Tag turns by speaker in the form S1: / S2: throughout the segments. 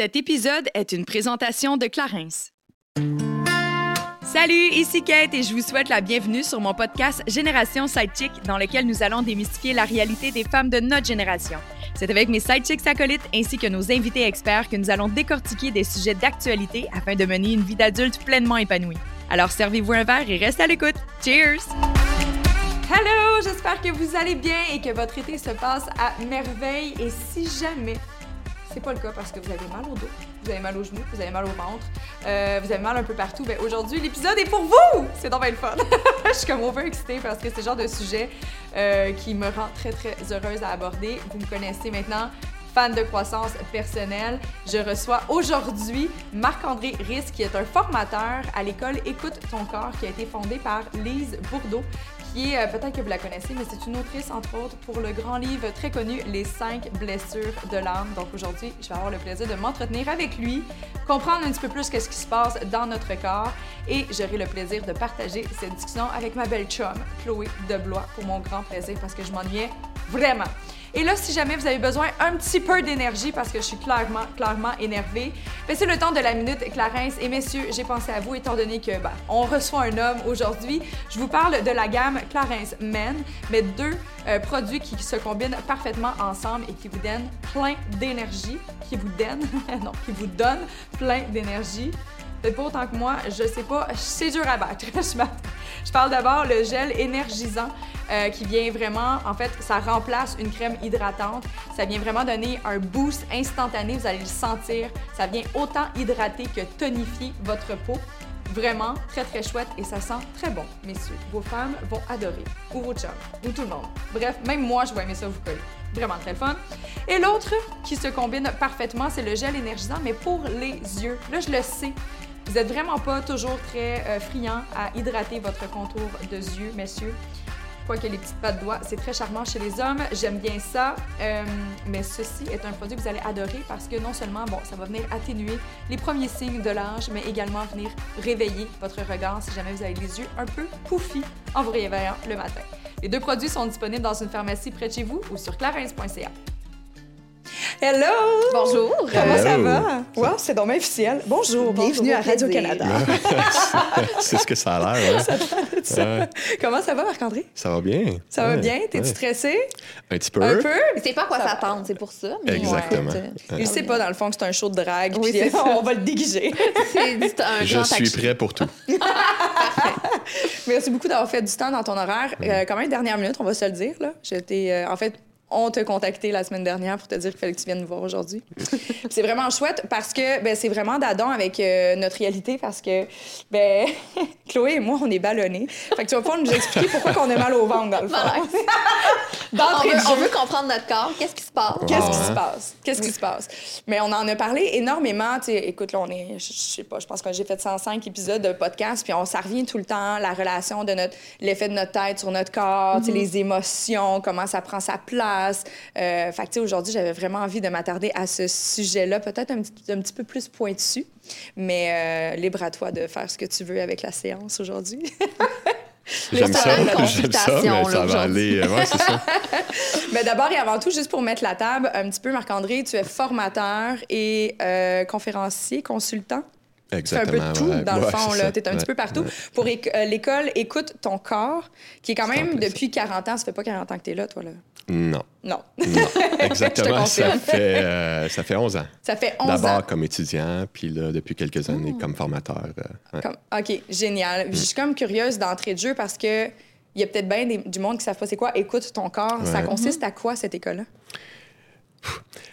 S1: Cet épisode est une présentation de Clarence. Salut, ici Kate et je vous souhaite la bienvenue sur mon podcast Génération Sidechick dans lequel nous allons démystifier la réalité des femmes de notre génération. C'est avec mes sidechicks acolytes ainsi que nos invités experts que nous allons décortiquer des sujets d'actualité afin de mener une vie d'adulte pleinement épanouie. Alors servez-vous un verre et restez à l'écoute. Cheers! Hello, j'espère que vous allez bien et que votre été se passe à merveille. Et si jamais c'est pas le cas parce que vous avez mal au dos, vous avez mal aux genoux, vous avez mal au ventre, euh, vous avez mal un peu partout. Ben aujourd'hui, l'épisode est pour vous! C'est donc bien le fun! Je suis comme over excitée parce que c'est le genre de sujet euh, qui me rend très, très heureuse à aborder. Vous me connaissez maintenant, fan de croissance personnelle. Je reçois aujourd'hui Marc-André Riss, qui est un formateur à l'école Écoute ton corps, qui a été fondée par Lise Bourdeau, qui euh, peut-être que vous la connaissez, mais c'est une autrice, entre autres, pour le grand livre très connu, Les cinq blessures de l'âme. Donc aujourd'hui, je vais avoir le plaisir de m'entretenir avec lui, comprendre un petit peu plus ce qui se passe dans notre corps et j'aurai le plaisir de partager cette discussion avec ma belle chum, Chloé Deblois, pour mon grand plaisir parce que je m'ennuyais vraiment. Et là, si jamais vous avez besoin un petit peu d'énergie parce que je suis clairement, clairement énervée, c'est le temps de la minute Clarence. Et messieurs, j'ai pensé à vous étant donné que ben, on reçoit un homme aujourd'hui. Je vous parle de la gamme Clarence Men, mais deux euh, produits qui se combinent parfaitement ensemble et qui vous donnent plein d'énergie, qui vous donnent, non, qui vous donnent plein d'énergie. Peut-être pas autant que moi, je sais pas, c'est dur à battre. je parle d'abord le gel énergisant euh, qui vient vraiment, en fait, ça remplace une crème hydratante. Ça vient vraiment donner un boost instantané, vous allez le sentir. Ça vient autant hydrater que tonifier votre peau. Vraiment très très chouette et ça sent très bon, messieurs. Vos femmes vont adorer, ou vos chums, ou tout le monde. Bref, même moi, je vais aimer ça vous coller. Vraiment très fun. Et l'autre qui se combine parfaitement, c'est le gel énergisant, mais pour les yeux. Là, je le sais, vous n'êtes vraiment pas toujours très euh, friand à hydrater votre contour de yeux, messieurs. Quoique les petites pattes de doigts, c'est très charmant chez les hommes. J'aime bien ça. Euh, mais ceci est un produit que vous allez adorer parce que non seulement, bon, ça va venir atténuer les premiers signes de l'âge, mais également venir réveiller votre regard si jamais vous avez les yeux un peu poufis en vous réveillant le matin. Les deux produits sont disponibles dans une pharmacie près de chez vous ou sur clarins.ca. Hello!
S2: Bonjour!
S1: Comment ça va? Wow, c'est donc officiel. Bonjour, bienvenue à. Radio-Canada.
S3: c'est ce que ça a l'air. hein?
S1: Ça-
S3: Ouais.
S1: Comment ça va, Marc-André?
S3: Ça va bien.
S1: Ça va bien? T'es-tu
S3: ouais.
S1: stressé?
S3: Un petit peu.
S1: Un peu?
S2: Mais c'est pas à quoi s'attendre, c'est pour ça. mais
S3: Exactement.
S2: ouais, écoute,
S1: Il sait pas, dans le fond, que c'est un show de drague,
S2: Oui,
S1: puis
S2: c'est ça.
S1: on va le déguiser.
S2: C'est un
S3: Je
S2: grand
S3: suis prêt pour tout.
S1: Merci beaucoup d'avoir fait du temps dans ton horaire.
S3: Mm.
S1: Euh, quand même, dernière minute, on va se le dire. Là. J'étais, euh, en fait, on t'a contacté la semaine dernière pour te dire qu'il fallait que tu viennes nous voir aujourd'hui. c'est vraiment chouette parce que ben, c'est vraiment d'adon avec euh, notre réalité parce que ben, Chloé et moi, on est ballonnés. Fait que tu vas pouvoir nous expliquer pourquoi on a mal au ventre, dans le fond.
S2: On veut, on veut comprendre notre corps. Qu'est-ce qui se passe?
S1: Qu'est-ce qui se passe? Qu'est-ce qui se passe? Mais on en a parlé énormément. Tu sais, écoute, là, on est, je, sais pas, je pense que j'ai fait 105 épisodes de podcast, puis on, ça revient tout le temps, la relation de notre, l'effet de notre tête sur notre corps, sais, les émotions, comment ça prend sa place. Euh, fait que, tu sais, aujourd'hui, j'avais vraiment envie de m'attarder à ce sujet-là, peut-être un petit, un petit peu plus pointu, mais euh, libre à toi de faire ce que tu veux avec la séance aujourd'hui.
S3: J'aime
S2: ça
S3: J'aime ça, mais ça va aller. euh, Ouais, c'est ça.
S1: Mais d'abord et avant tout, juste pour mettre la table, un petit peu, Marc-André, tu es formateur et euh, conférencier, consultant. Fais un peu de tout,
S3: ouais.
S1: dans le
S3: Ouais,
S1: fond.
S3: c'est
S1: là.
S3: ça.
S1: Tu es un
S3: Ouais,
S1: petit peu partout. Pour euh, l'école Écoute ton corps, qui est quand
S3: C'est
S1: même
S3: ça.
S1: depuis 40 ans. Ça fait pas 40 ans que tu es là, toi, là?
S3: Non.
S1: Non.
S3: Non. Exactement. ça,
S1: confirme.
S3: fait, euh, ça fait 11 ans.
S1: Ça fait 11
S3: D'abord
S1: ans.
S3: comme étudiant, puis là, depuis quelques années comme formateur. euh.
S1: Comme- OK, génial. Je suis comme curieuse d'entrée de jeu parce que il y a peut-être bien des- du monde qui ne savent pas c'est quoi Écoute ton corps. Ça consiste à quoi, cette école-là?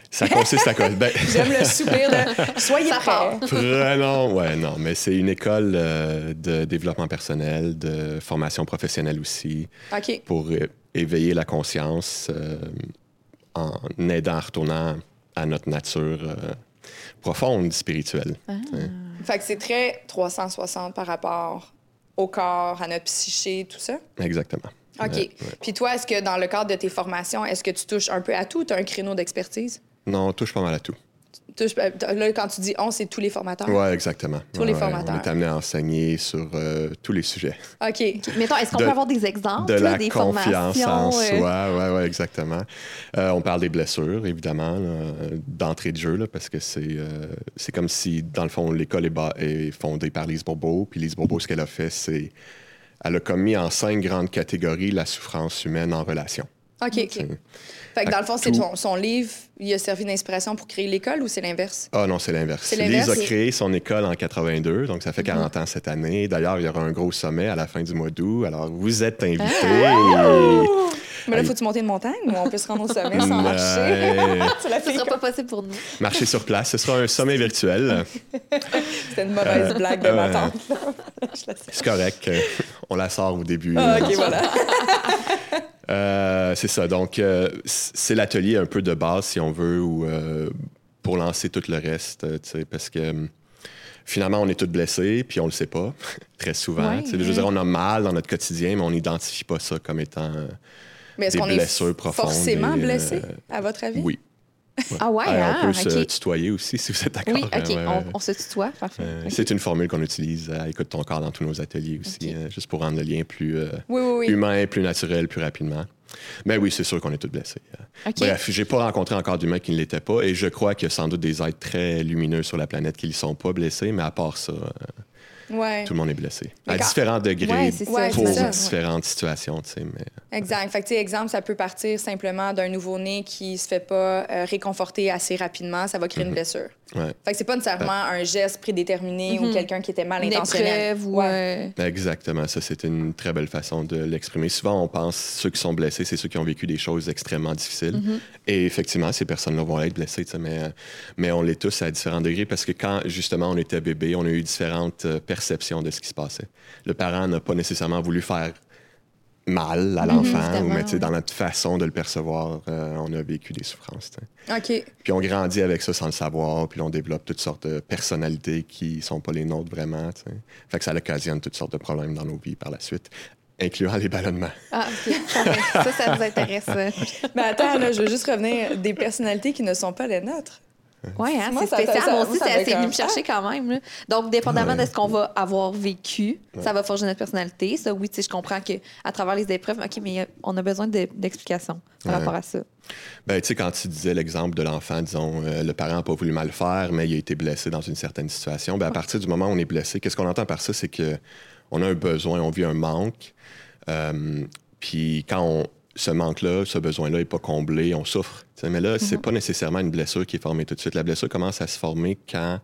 S3: Ça consiste à quoi? Ben,
S1: J'aime le soupir de Soyez prêts.
S3: Vraiment, ouais, non, mais c'est une école euh, de développement personnel, de formation professionnelle aussi,
S1: OK.
S3: pour éveiller la conscience euh, en aidant, en retournant à notre nature euh, profonde, spirituelle. Ouais.
S1: Fait que c'est très 360 par rapport au corps, à notre psyché, tout ça?
S3: Exactement.
S1: OK.
S3: Ouais.
S1: Puis toi, est-ce que dans le cadre de tes formations, est-ce que tu touches un peu à tout? Tu as un créneau d'expertise?
S3: Non, on touche pas mal à tout.
S4: Touche- euh, Là, quand tu dis on, c'est tous les formateurs?
S3: Oui, exactement.
S4: Tous les formateurs.
S3: On est amené à enseigner sur euh, tous les sujets.
S4: OK.
S2: Mettons, est-ce qu'on peut avoir des exemples,
S3: De la
S2: des
S3: confiance en
S2: formations? euh,
S3: soi, oui, ouais, exactement. Euh, on parle des blessures, évidemment, d'entrée de jeu, là, parce que c'est euh, c'est comme si, dans le fond, l'école est, ba- est fondée par Lise Bourbeau. Puis Lise Bourbeau, ce qu'elle a fait, c'est... Elle a commis en cinq grandes catégories la souffrance humaine en relation.
S4: OK.
S3: C'est-
S4: Fait que dans le fond, c'est
S3: Tout-
S4: son, son livre, il a servi d'inspiration pour créer l'école ou c'est l'inverse?
S3: Ah non, c'est l'inverse. Lise a créé son école en 82, donc ça fait 40 ans cette année. D'ailleurs, il y aura un gros sommet à la fin du mois d'août. Alors, vous êtes invités.
S4: Mais là, faut-tu monter une montagne ou on peut se rendre au sommet sans marcher? Tu l'as
S2: Ce
S4: fait
S2: sera
S4: comme-
S2: pas possible pour nous.
S3: Marcher sur place. Ce sera un sommet virtuel.
S4: C'était une mauvaise blague de ma tante. Je la sais.
S3: C'est correct. euh, On la sort au début.
S4: Ah, OK, voilà.
S3: Euh, c'est ça. Donc, euh, c'est l'atelier un peu de base, si on veut, ou euh, pour lancer tout le reste, euh, tu sais, parce que euh, finalement, on est tous blessés, puis on le sait pas, très souvent.
S2: Ouais,
S3: Tu sais, Je veux dire, on a mal dans notre quotidien, mais on n'identifie pas ça comme étant...
S4: Mais est-ce qu'on est forcément
S3: et, euh,
S4: blessé, à votre avis?
S3: oui.
S2: Ah ouais, hein?
S3: on peut se tutoyer aussi, si vous êtes d'accord.
S2: Oui, OK.
S3: Ouais,
S2: on,
S3: ouais.
S2: on se tutoie. Parfait.
S3: Euh. C'est une formule qu'on utilise à Écoute ton corps dans tous nos ateliers aussi, euh, juste pour rendre le lien plus euh,
S4: Oui, oui, oui.
S3: humain, plus naturel, plus rapidement. Mais oui, c'est sûr qu'on est tous blessés.
S2: OK.
S3: Bref, j'ai pas rencontré encore d'humains qui ne l'étaient pas et je crois qu'il y a sans doute des êtres très lumineux sur la planète qui ne sont pas blessés, mais à part ça, euh,
S4: Ouais.
S3: tout le monde est blessé.
S4: Mais
S3: à
S4: quand-
S3: différents degrés
S2: Ouais, c'est ça,
S4: Ouais,
S3: pour
S4: ça.
S3: différentes situations, tu sais, mais
S4: Exact. Fait que, tu sais, exemple, ça peut partir simplement d'un nouveau-né qui se fait pas euh, réconforter assez rapidement. Ça va créer une blessure.
S3: ouais.
S4: Fait que c'est pas nécessairement un geste prédéterminé ou
S2: Mhm.
S4: quelqu'un qui était mal
S2: Une
S4: intentionné.
S2: épreuve ou...
S4: Ouais.
S2: euh,
S3: Exactement, ça c'est une très belle façon de l'exprimer. Souvent, on pense ceux qui sont blessés, c'est ceux qui ont vécu des choses extrêmement difficiles.
S2: Mm-hmm.
S3: Et effectivement, ces personnes-là vont être blessées, tu sais, mais, mais on l'est tous à différents degrés parce que quand justement on était bébé, on a eu différentes euh, de ce qui se passait. Le parent n'a pas nécessairement voulu faire mal à l'enfant, ou
S2: Mm-hmm, évidemment,
S3: mais
S2: ouais.
S3: dans notre façon de le percevoir, euh, on a vécu des souffrances. tu sais.
S4: OK.
S3: Puis on grandit avec ça sans le savoir, puis on développe toutes sortes de personnalités qui sont pas les nôtres vraiment. tu sais. Fait que ça occasionne toutes sortes de problèmes dans nos vies par la suite, incluant les ballonnements.
S2: Ah, OK. Ça, ça vous intéresse.
S4: Mais attends, là, je veux juste revenir des personnalités qui ne sont pas les nôtres.
S2: Oui, hein, c'est spécial.
S4: ça-
S2: Moi aussi, c'est venu me chercher quand même. là. Donc, dépendamment
S3: Ouais.
S2: de ce qu'on va avoir vécu, ça va forger notre personnalité. Ça, oui, tu sais, je comprends qu'à travers les épreuves, OK, mais euh, on a besoin de- d'explications par rapport à ça.
S3: Ben, tu sais, quand tu disais l'exemple de l'enfant, disons, euh, le parent n'a pas voulu mal faire, mais il a été blessé dans une certaine situation, ben, à partir du moment où on est blessé, qu'est-ce qu'on entend par ça? C'est que on a un besoin, on vit un manque. euh, Puis quand on, ce manque-là, ce besoin-là n'est pas comblé, on souffre. Mais là, c'est pas nécessairement une blessure qui est formée tout de suite. La blessure commence à se former quand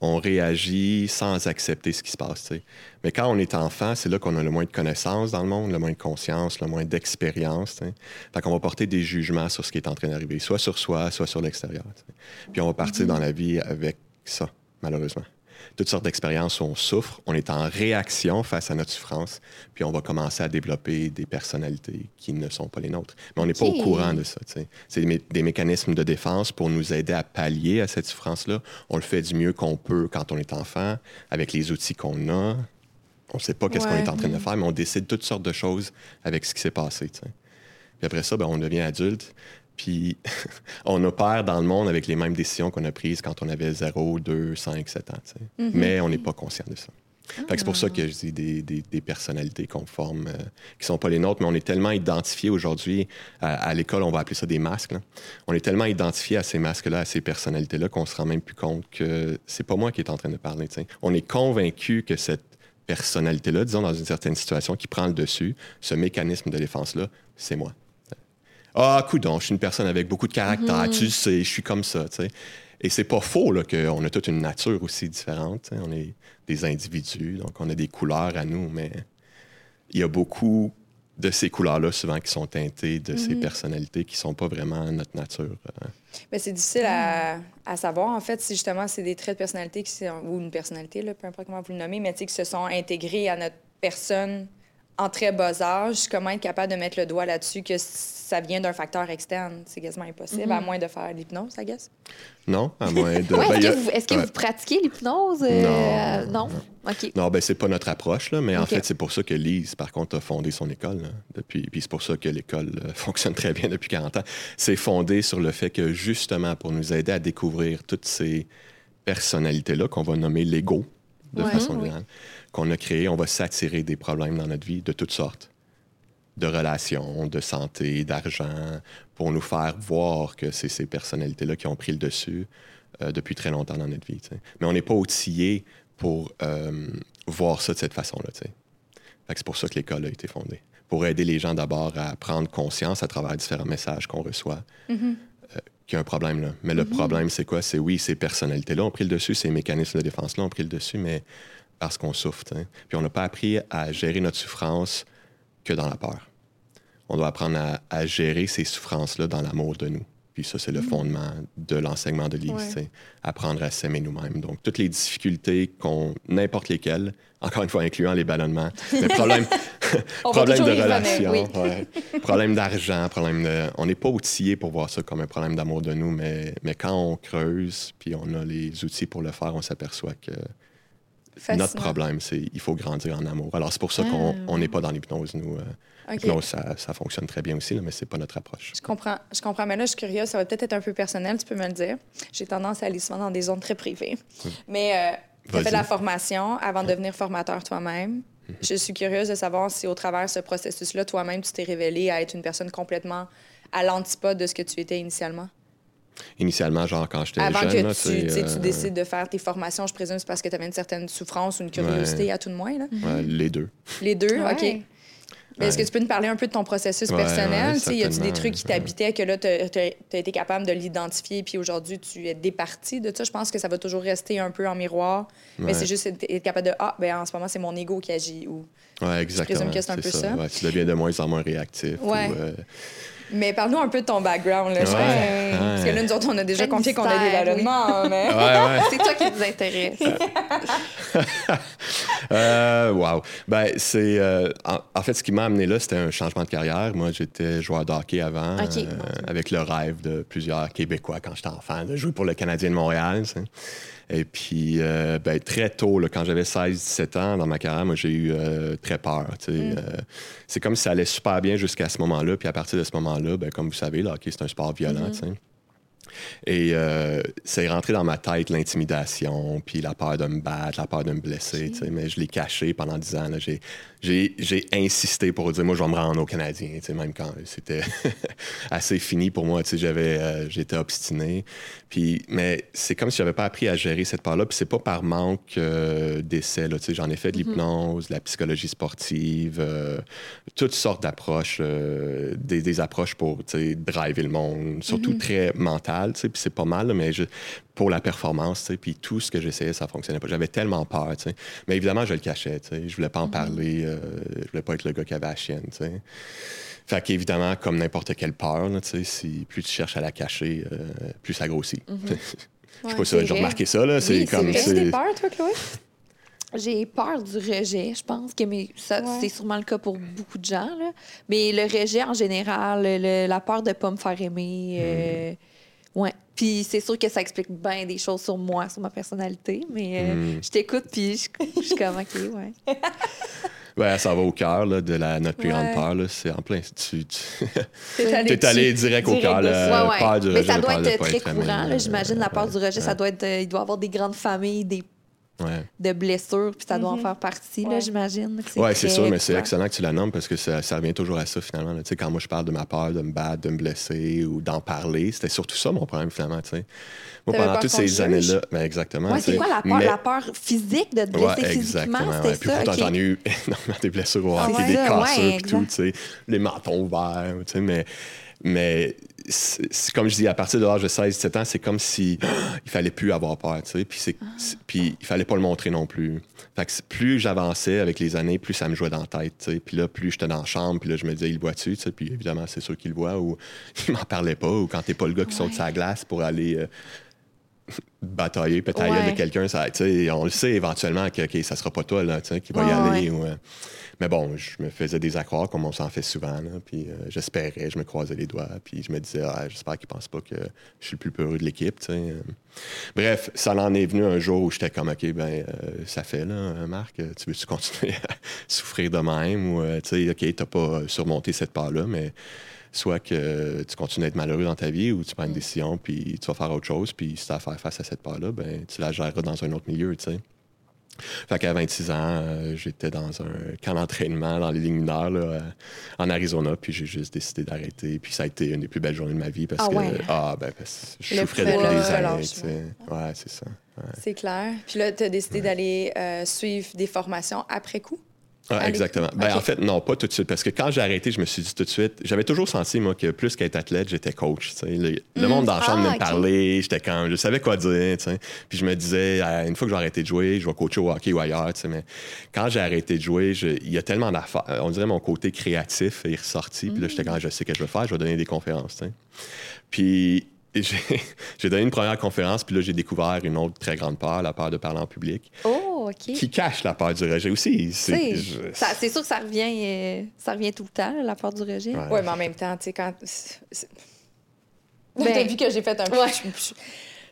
S3: on réagit sans accepter ce qui se passe. tu sais. Mais quand on est enfant, c'est là qu'on a le moins de connaissances dans le monde, le moins de conscience, le moins d'expérience. Fait qu'on va porter des jugements sur ce qui est en train d'arriver, soit sur soi, soit sur l'extérieur. Puis on va partir dans la vie avec ça, malheureusement. Toutes sortes d'expériences où on souffre, on est en réaction face à notre souffrance, puis on va commencer à développer des personnalités qui ne sont pas les nôtres. Mais on n'est pas au courant de ça. C'est des, mé- des mécanismes de défense pour nous aider à pallier à cette souffrance-là. On le fait du mieux qu'on peut quand on est enfant, avec les outils qu'on a. On ne sait pas qu'est-ce qu'on est en train de faire, mais on décide toutes sortes de choses avec ce qui s'est passé. tu sais. Puis après ça, ben, on devient adulte. Puis on opère dans le monde avec les mêmes décisions qu'on a prises quand on avait 0, 2, 5, 7 ans. sais. Mais on n'est pas conscient de ça. C'est pour ça que je dis des, des- des personnalités qu'on forme, euh, qui sont pas les nôtres, mais on est tellement identifiés aujourd'hui, à, à l'école, on va appeler ça des masques. là. On est tellement identifiés à ces masques-là, à ces personnalités-là, qu'on se rend même plus compte que c'est pas moi qui est en train de parler. On est convaincu que cette personnalité-là, disons, dans une certaine situation qui prend le dessus, ce mécanisme de défense-là, c'est moi. Ah, coudon, je suis une personne avec beaucoup de caractère, tu le sais, je suis comme ça, tu sais. Et c'est pas faux là, qu'on a toute une nature aussi différente. tu. On est des individus, donc on a des couleurs à nous, mais il y a beaucoup de ces couleurs-là, souvent, qui sont teintées de ces personnalités qui sont pas vraiment notre nature.
S4: Mais c'est difficile à, à savoir, en fait, si justement c'est des traits de personnalité qui sont, ou une personnalité, là, peu importe comment vous le nommez, mais tu qui se sont intégrés à notre personne
S1: en très bas âge, comment être capable de mettre le doigt là-dessus que ça vient d'un facteur externe? C'est quasiment impossible, à moins de faire l'hypnose, I guess.
S3: Non, à moins de.
S2: Ouais,
S3: ben,
S2: est-ce que, vous, est-ce que
S3: ouais.
S2: vous pratiquez l'hypnose? euh, non. OK.
S3: Non, ben c'est pas notre approche, là, mais en fait, c'est pour ça que Lise, par contre, a fondé son école. là, depuis, puis c'est pour ça que l'école euh, fonctionne très bien depuis 40 ans. C'est fondé sur le fait que, justement, pour nous aider à découvrir toutes ces personnalités-là qu'on va nommer l'ego, de
S2: Ouais.
S3: façon
S2: Oui.
S3: Qu'on a créé, on va s'attirer des problèmes dans notre vie de toutes sortes de relations, de santé, d'argent, pour nous faire voir que c'est ces personnalités-là qui ont pris le dessus euh, depuis très longtemps dans notre vie. Mais on n'est pas outillé pour euh, voir ça de cette façon-là. C'est pour ça que l'école a été fondée. Pour aider les gens d'abord à prendre conscience à travers différents messages qu'on reçoit euh, qu'il y a un problème là. Mais le problème, c'est quoi? C'est oui, ces personnalités-là ont pris le dessus, ces mécanismes de défense-là ont pris le dessus, mais parce qu'on souffre. Puis on n'a pas appris à gérer notre souffrance que dans la peur. On doit apprendre à, à gérer ces souffrances-là dans l'amour de nous. Puis ça, c'est le fondement de l'enseignement de l'Église.
S1: Ouais.
S3: Apprendre à s'aimer nous-mêmes. Donc, toutes les difficultés, qu'on, n'importe lesquelles, encore une fois, incluant les ballonnements, mais problème, problème de relation,
S1: oui.
S3: ouais. problème d'argent, problème de... On n'est pas outillé pour voir ça comme un problème d'amour de nous, mais, mais quand on creuse, puis on a les outils pour le faire, on s'aperçoit que
S1: Fascinant.
S3: notre problème, c'est il faut grandir en amour. Alors, c'est pour ça qu'on
S2: Ah,
S3: on n'est pas dans l'hypnose, nous. Euh. L'hypnose, ça, ça fonctionne très bien aussi, là, mais c'est pas notre approche.
S1: Je comprends, je comprends. Mais là, je suis curieuse, ça va peut-être être un peu personnel, tu peux me le dire. J'ai tendance à aller souvent dans des zones très privées. Mais euh, tu as fait de la formation avant de devenir formateur toi-même. Je suis curieuse de savoir si, au travers de ce processus-là, toi-même, tu t'es révélé à être une personne complètement à l'antipode de ce que tu étais initialement.
S3: Initialement, genre, quand j'étais
S1: Avant
S3: jeune,
S1: que
S3: là,
S1: tu,
S3: c'est,
S1: tu
S3: euh,
S1: décides de faire tes formations, je présume, c'est parce que tu avais une certaine souffrance ou une curiosité,
S3: Ouais.
S1: à tout de moins. Là?
S3: ouais, les deux.
S1: Les deux,
S2: Ouais.
S1: OK. Est-ce que tu peux nous parler un peu de ton processus
S3: Ouais,
S1: personnel?
S3: ouais,
S1: y a-tu des trucs qui
S3: ouais.
S1: t'habitaient que là, tu as, été capable de l'identifier, puis aujourd'hui, tu es départi de ça? Je pense que ça va toujours rester un peu en miroir, mais c'est juste être être capable de Ah, ben en ce moment, c'est mon ego qui agit. Ou...
S3: Ouais, exactement.
S1: présume que c'est un peu ça.
S3: Ouais, tu deviens de moins en moins réactif.
S1: Ouais.
S3: ou, euh,
S1: Mais parle-nous un peu de ton background. Là,
S3: Ouais, ouais.
S1: Parce que là, nous autres, on a déjà confié qu'on a des ballonnements, mais.
S3: Ouais, ouais.
S2: C'est toi qui nous intéresse.
S3: Euh, wow. Ben, c'est. euh, en, en fait, ce qui m'a amené là, c'était un changement de carrière. Moi, j'étais joueur de hockey avant, euh, avec le rêve de plusieurs Québécois quand j'étais enfant, de jouer pour le Canadien de Montréal. Et puis, euh, ben, très tôt, là, quand j'avais 16-17 ans dans ma carrière, moi, j'ai eu euh, très peur. sais. Euh, c'est comme si ça allait super bien jusqu'à ce moment-là. Puis à partir de ce moment-là, ben, comme vous savez, le hockey, c'est un sport violent. sais. Et euh, c'est rentré dans ma tête l'intimidation, puis la peur de me battre, la peur de me blesser. Mais je l'ai caché pendant dix ans. là. J'ai, j'ai, insisté pour dire, moi, je vais me rendre au Canadien, tu sais, même quand c'était assez fini pour moi. J'avais, euh, j'étais obstiné. Puis, mais c'est comme si j'avais pas appris à gérer cette part-là. Puis c'est pas par manque euh, d'essais. là, J'en ai fait de l'hypnose, de la psychologie sportive, euh, toutes sortes d'approches, des, des approches pour driver le monde, surtout très mental. Puis c'est pas mal, là, mais je- pour la performance, tu sais, puis tout ce que j'essayais, ça fonctionnait pas. J'avais tellement peur. tu sais. Mais évidemment, je le cachais. tu sais. Je voulais pas en parler. euh, je voulais pas être le gars qui avait la chienne. tu sais. Fait qu'évidemment, comme n'importe quelle peur, là, tu sais, si plus tu cherches à la cacher, euh, plus ça grossit. Je sais pas si j'ai remarqué ça, là. C'est
S2: Oui,
S3: comme. c'est-
S1: des peurs, toi, Chloé?
S2: J'ai peur du rejet, je pense que mais ça
S1: Ouais.
S2: c'est sûrement le cas pour beaucoup de gens là. Mais le rejet en général, le- la peur de pas me faire aimer euh, ouais. Puis c'est sûr que ça explique bien des choses sur moi, sur ma personnalité, mais euh,
S3: Mm.
S2: je t'écoute puis je, je suis comme OK, ouais.
S3: Ouais, ça va au cœur là, de la, notre plus
S1: Ouais.
S3: grande peur. là. C'est en plein. Tu, tu
S1: T'es allé,
S3: es allé
S1: dessus.
S3: direct au cœur. là,
S2: ouais, ouais.
S3: peur du
S2: mais
S3: rejet,
S2: ça doit être très courant,
S3: euh,
S2: j'imagine la peur du rejet, ça doit être euh, il doit y avoir des grandes familles des
S3: Ouais.
S2: de blessures puis ça doit en faire partie là,
S1: Ouais.
S2: j'imagine.
S3: Ouais, c'est sûr, mais c'est excellent que tu la nommes parce que ça, ça revient toujours à ça finalement. là. Tu sais, quand moi je parle de ma peur de me battre, de me blesser ou d'en parler, c'était surtout ça mon problème finalement. tu sais. Moi, pendant toutes ces années-là, ben, exactement.
S2: Ouais, c'est quoi la peur?
S3: Mais-
S2: La peur physique de te blesser
S3: Ouais,
S2: physiquement,
S3: exactement.
S2: c'était
S3: ouais. Puis
S2: ça?
S3: pourtant, j'en ai eu énormément des blessures au
S2: Ah
S3: hockey,
S2: ouais?
S3: des cassures, tout, tu sais, les mentons ouverts, tu sais, mais, mais comme je dis, à partir de l'âge de 16-17 ans, c'est comme si il fallait plus avoir peur, tu sais, puis, c'est-
S2: Ah.
S3: c'est- puis il fallait pas le montrer non plus. Fait que plus j'avançais avec les années, plus ça me jouait dans la tête, tu sais, puis là, plus j'étais dans la chambre, puis là, je me disais, il le voit-tu, tu sais, puis évidemment, c'est sûr qu'il le voit, ou il m'en parlait pas, ou quand t'es pas le gars qui saute sa glace pour aller... euh, batailler, pétailler
S2: Ouais.
S3: de quelqu'un, ça, on le sait éventuellement que ok, ça sera pas toi là, qui va y
S2: Ouais,
S3: aller. ou, euh, Mais bon, je me faisais des accrocs comme on s'en fait souvent. là, puis euh, j'espérais, je me croisais les doigts. Puis je me disais, ah, j'espère qu'ils pensent pas que je suis le plus peureux de l'équipe. Euh, Bref, ça en est venu un jour où j'étais comme, OK, ben, euh, ça fait, là, Marc, tu veux-tu continuer à souffrir de même? Ou, tu sais, OK, t'as pas surmonté cette part-là, mais soit que tu continues à être malheureux dans ta vie ou tu prends une décision puis tu vas faire autre chose. Puis si tu as à faire face à cette part-là, ben, tu la géreras dans un autre milieu, tu sais. Fait qu'à 26 ans, euh, j'étais dans un camp d'entraînement dans les lignes mineures là, euh, en Arizona, puis j'ai juste décidé d'arrêter. Puis ça a été une des plus belles journées de ma vie parce
S2: Ah
S3: que
S2: ouais.
S3: ah ben parce que je
S2: Le
S3: souffrais depuis des années. tu sais. Ouais, c'est ça. Ouais.
S1: C'est clair. Puis là, tu as décidé d'aller euh, suivre des formations après coup? Allez.
S3: exactement. Ben. En fait, non, pas tout de suite. Parce que quand j'ai arrêté, je me suis dit tout de suite, j'avais toujours senti, moi, que plus qu'être athlète, j'étais coach. Le, le monde dans la chambre
S2: Ah,
S3: me j'étais quand je savais quoi dire. Puis je me disais, euh, une fois que j'ai arrêté de jouer, je vais coacher au hockey ou ailleurs. Mais quand j'ai arrêté de jouer, il y a tellement d'affaires. On dirait mon côté créatif est ressorti. Puis là, j'étais quand je sais que je vais faire, je vais donner des conférences. tu sais. Puis j'ai j'ai donné une première conférence, puis là, j'ai découvert une autre très grande peur, la peur de parler en public,
S2: Oh, OK.
S3: qui cache la peur du rejet aussi. C'est je-
S2: sûr que ça revient, euh, ça revient tout le temps, la peur du rejet.
S3: Ouais.
S1: Oui, mais en même temps, tu sais, quand.
S2: Ben,
S1: T'as vu que j'ai fait un peu.
S2: ouais.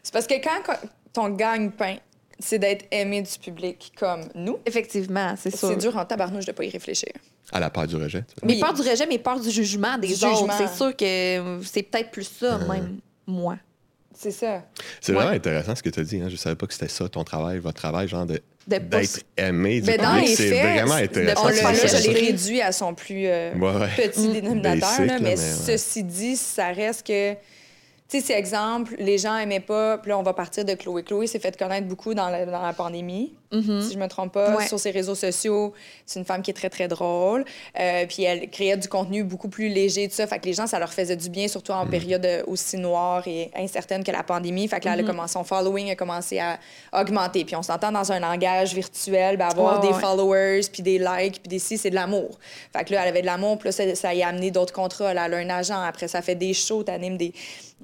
S1: C'est parce que quand ton gagne-pain, c'est d'être aimé du public comme nous,
S2: Effectivement, c'est sûr.
S1: c'est dur en tabarnouche de pas y réfléchir.
S3: à la peur du rejet. tu.
S2: Mais
S1: Oui.
S2: peur du rejet, mais peur du jugement des
S1: Du
S2: autres. C'est sûr que euh, c'est peut-être plus ça, même moi.
S1: C'est ça.
S3: C'est
S2: Ouais.
S3: vraiment intéressant ce que tu as dit. Hein? Je savais pas que c'était ça, ton travail, votre travail, genre de- d'être aimé du
S1: Ben, dans
S3: public.
S1: les
S3: C'est
S1: faits,
S3: vraiment intéressant.
S1: On je l'ai réduit à son plus euh,
S3: Ouais,
S1: petit dénominateur,
S3: Basic,
S1: là,
S3: là,
S1: mais,
S3: mais ouais.
S1: ceci dit, ça reste que. Tu sais, c'est exemple, les gens aimaient pas, puis là, on va partir de Chloé. Chloé s'est fait connaître beaucoup dans la, dans la pandémie, si je me trompe pas,
S2: Ouais.
S1: sur ses réseaux sociaux. C'est une femme qui est très, très drôle. Euh, puis elle créait du contenu beaucoup plus léger, tout ça. Fait que les gens, ça leur faisait du bien, surtout en période euh, aussi noire et incertaine que la pandémie. Fait que là, elle a commencé, son following a commencé à augmenter. Puis on s'entend dans un langage virtuel, ben, avoir des
S2: ouais.
S1: followers, puis des likes, puis des si, c'est de l'amour. Fait que là, elle avait de l'amour, puis là, ça, ça y a amené d'autres contrats. Là, elle a un agent. Après, ça fait des shows, t'animes des,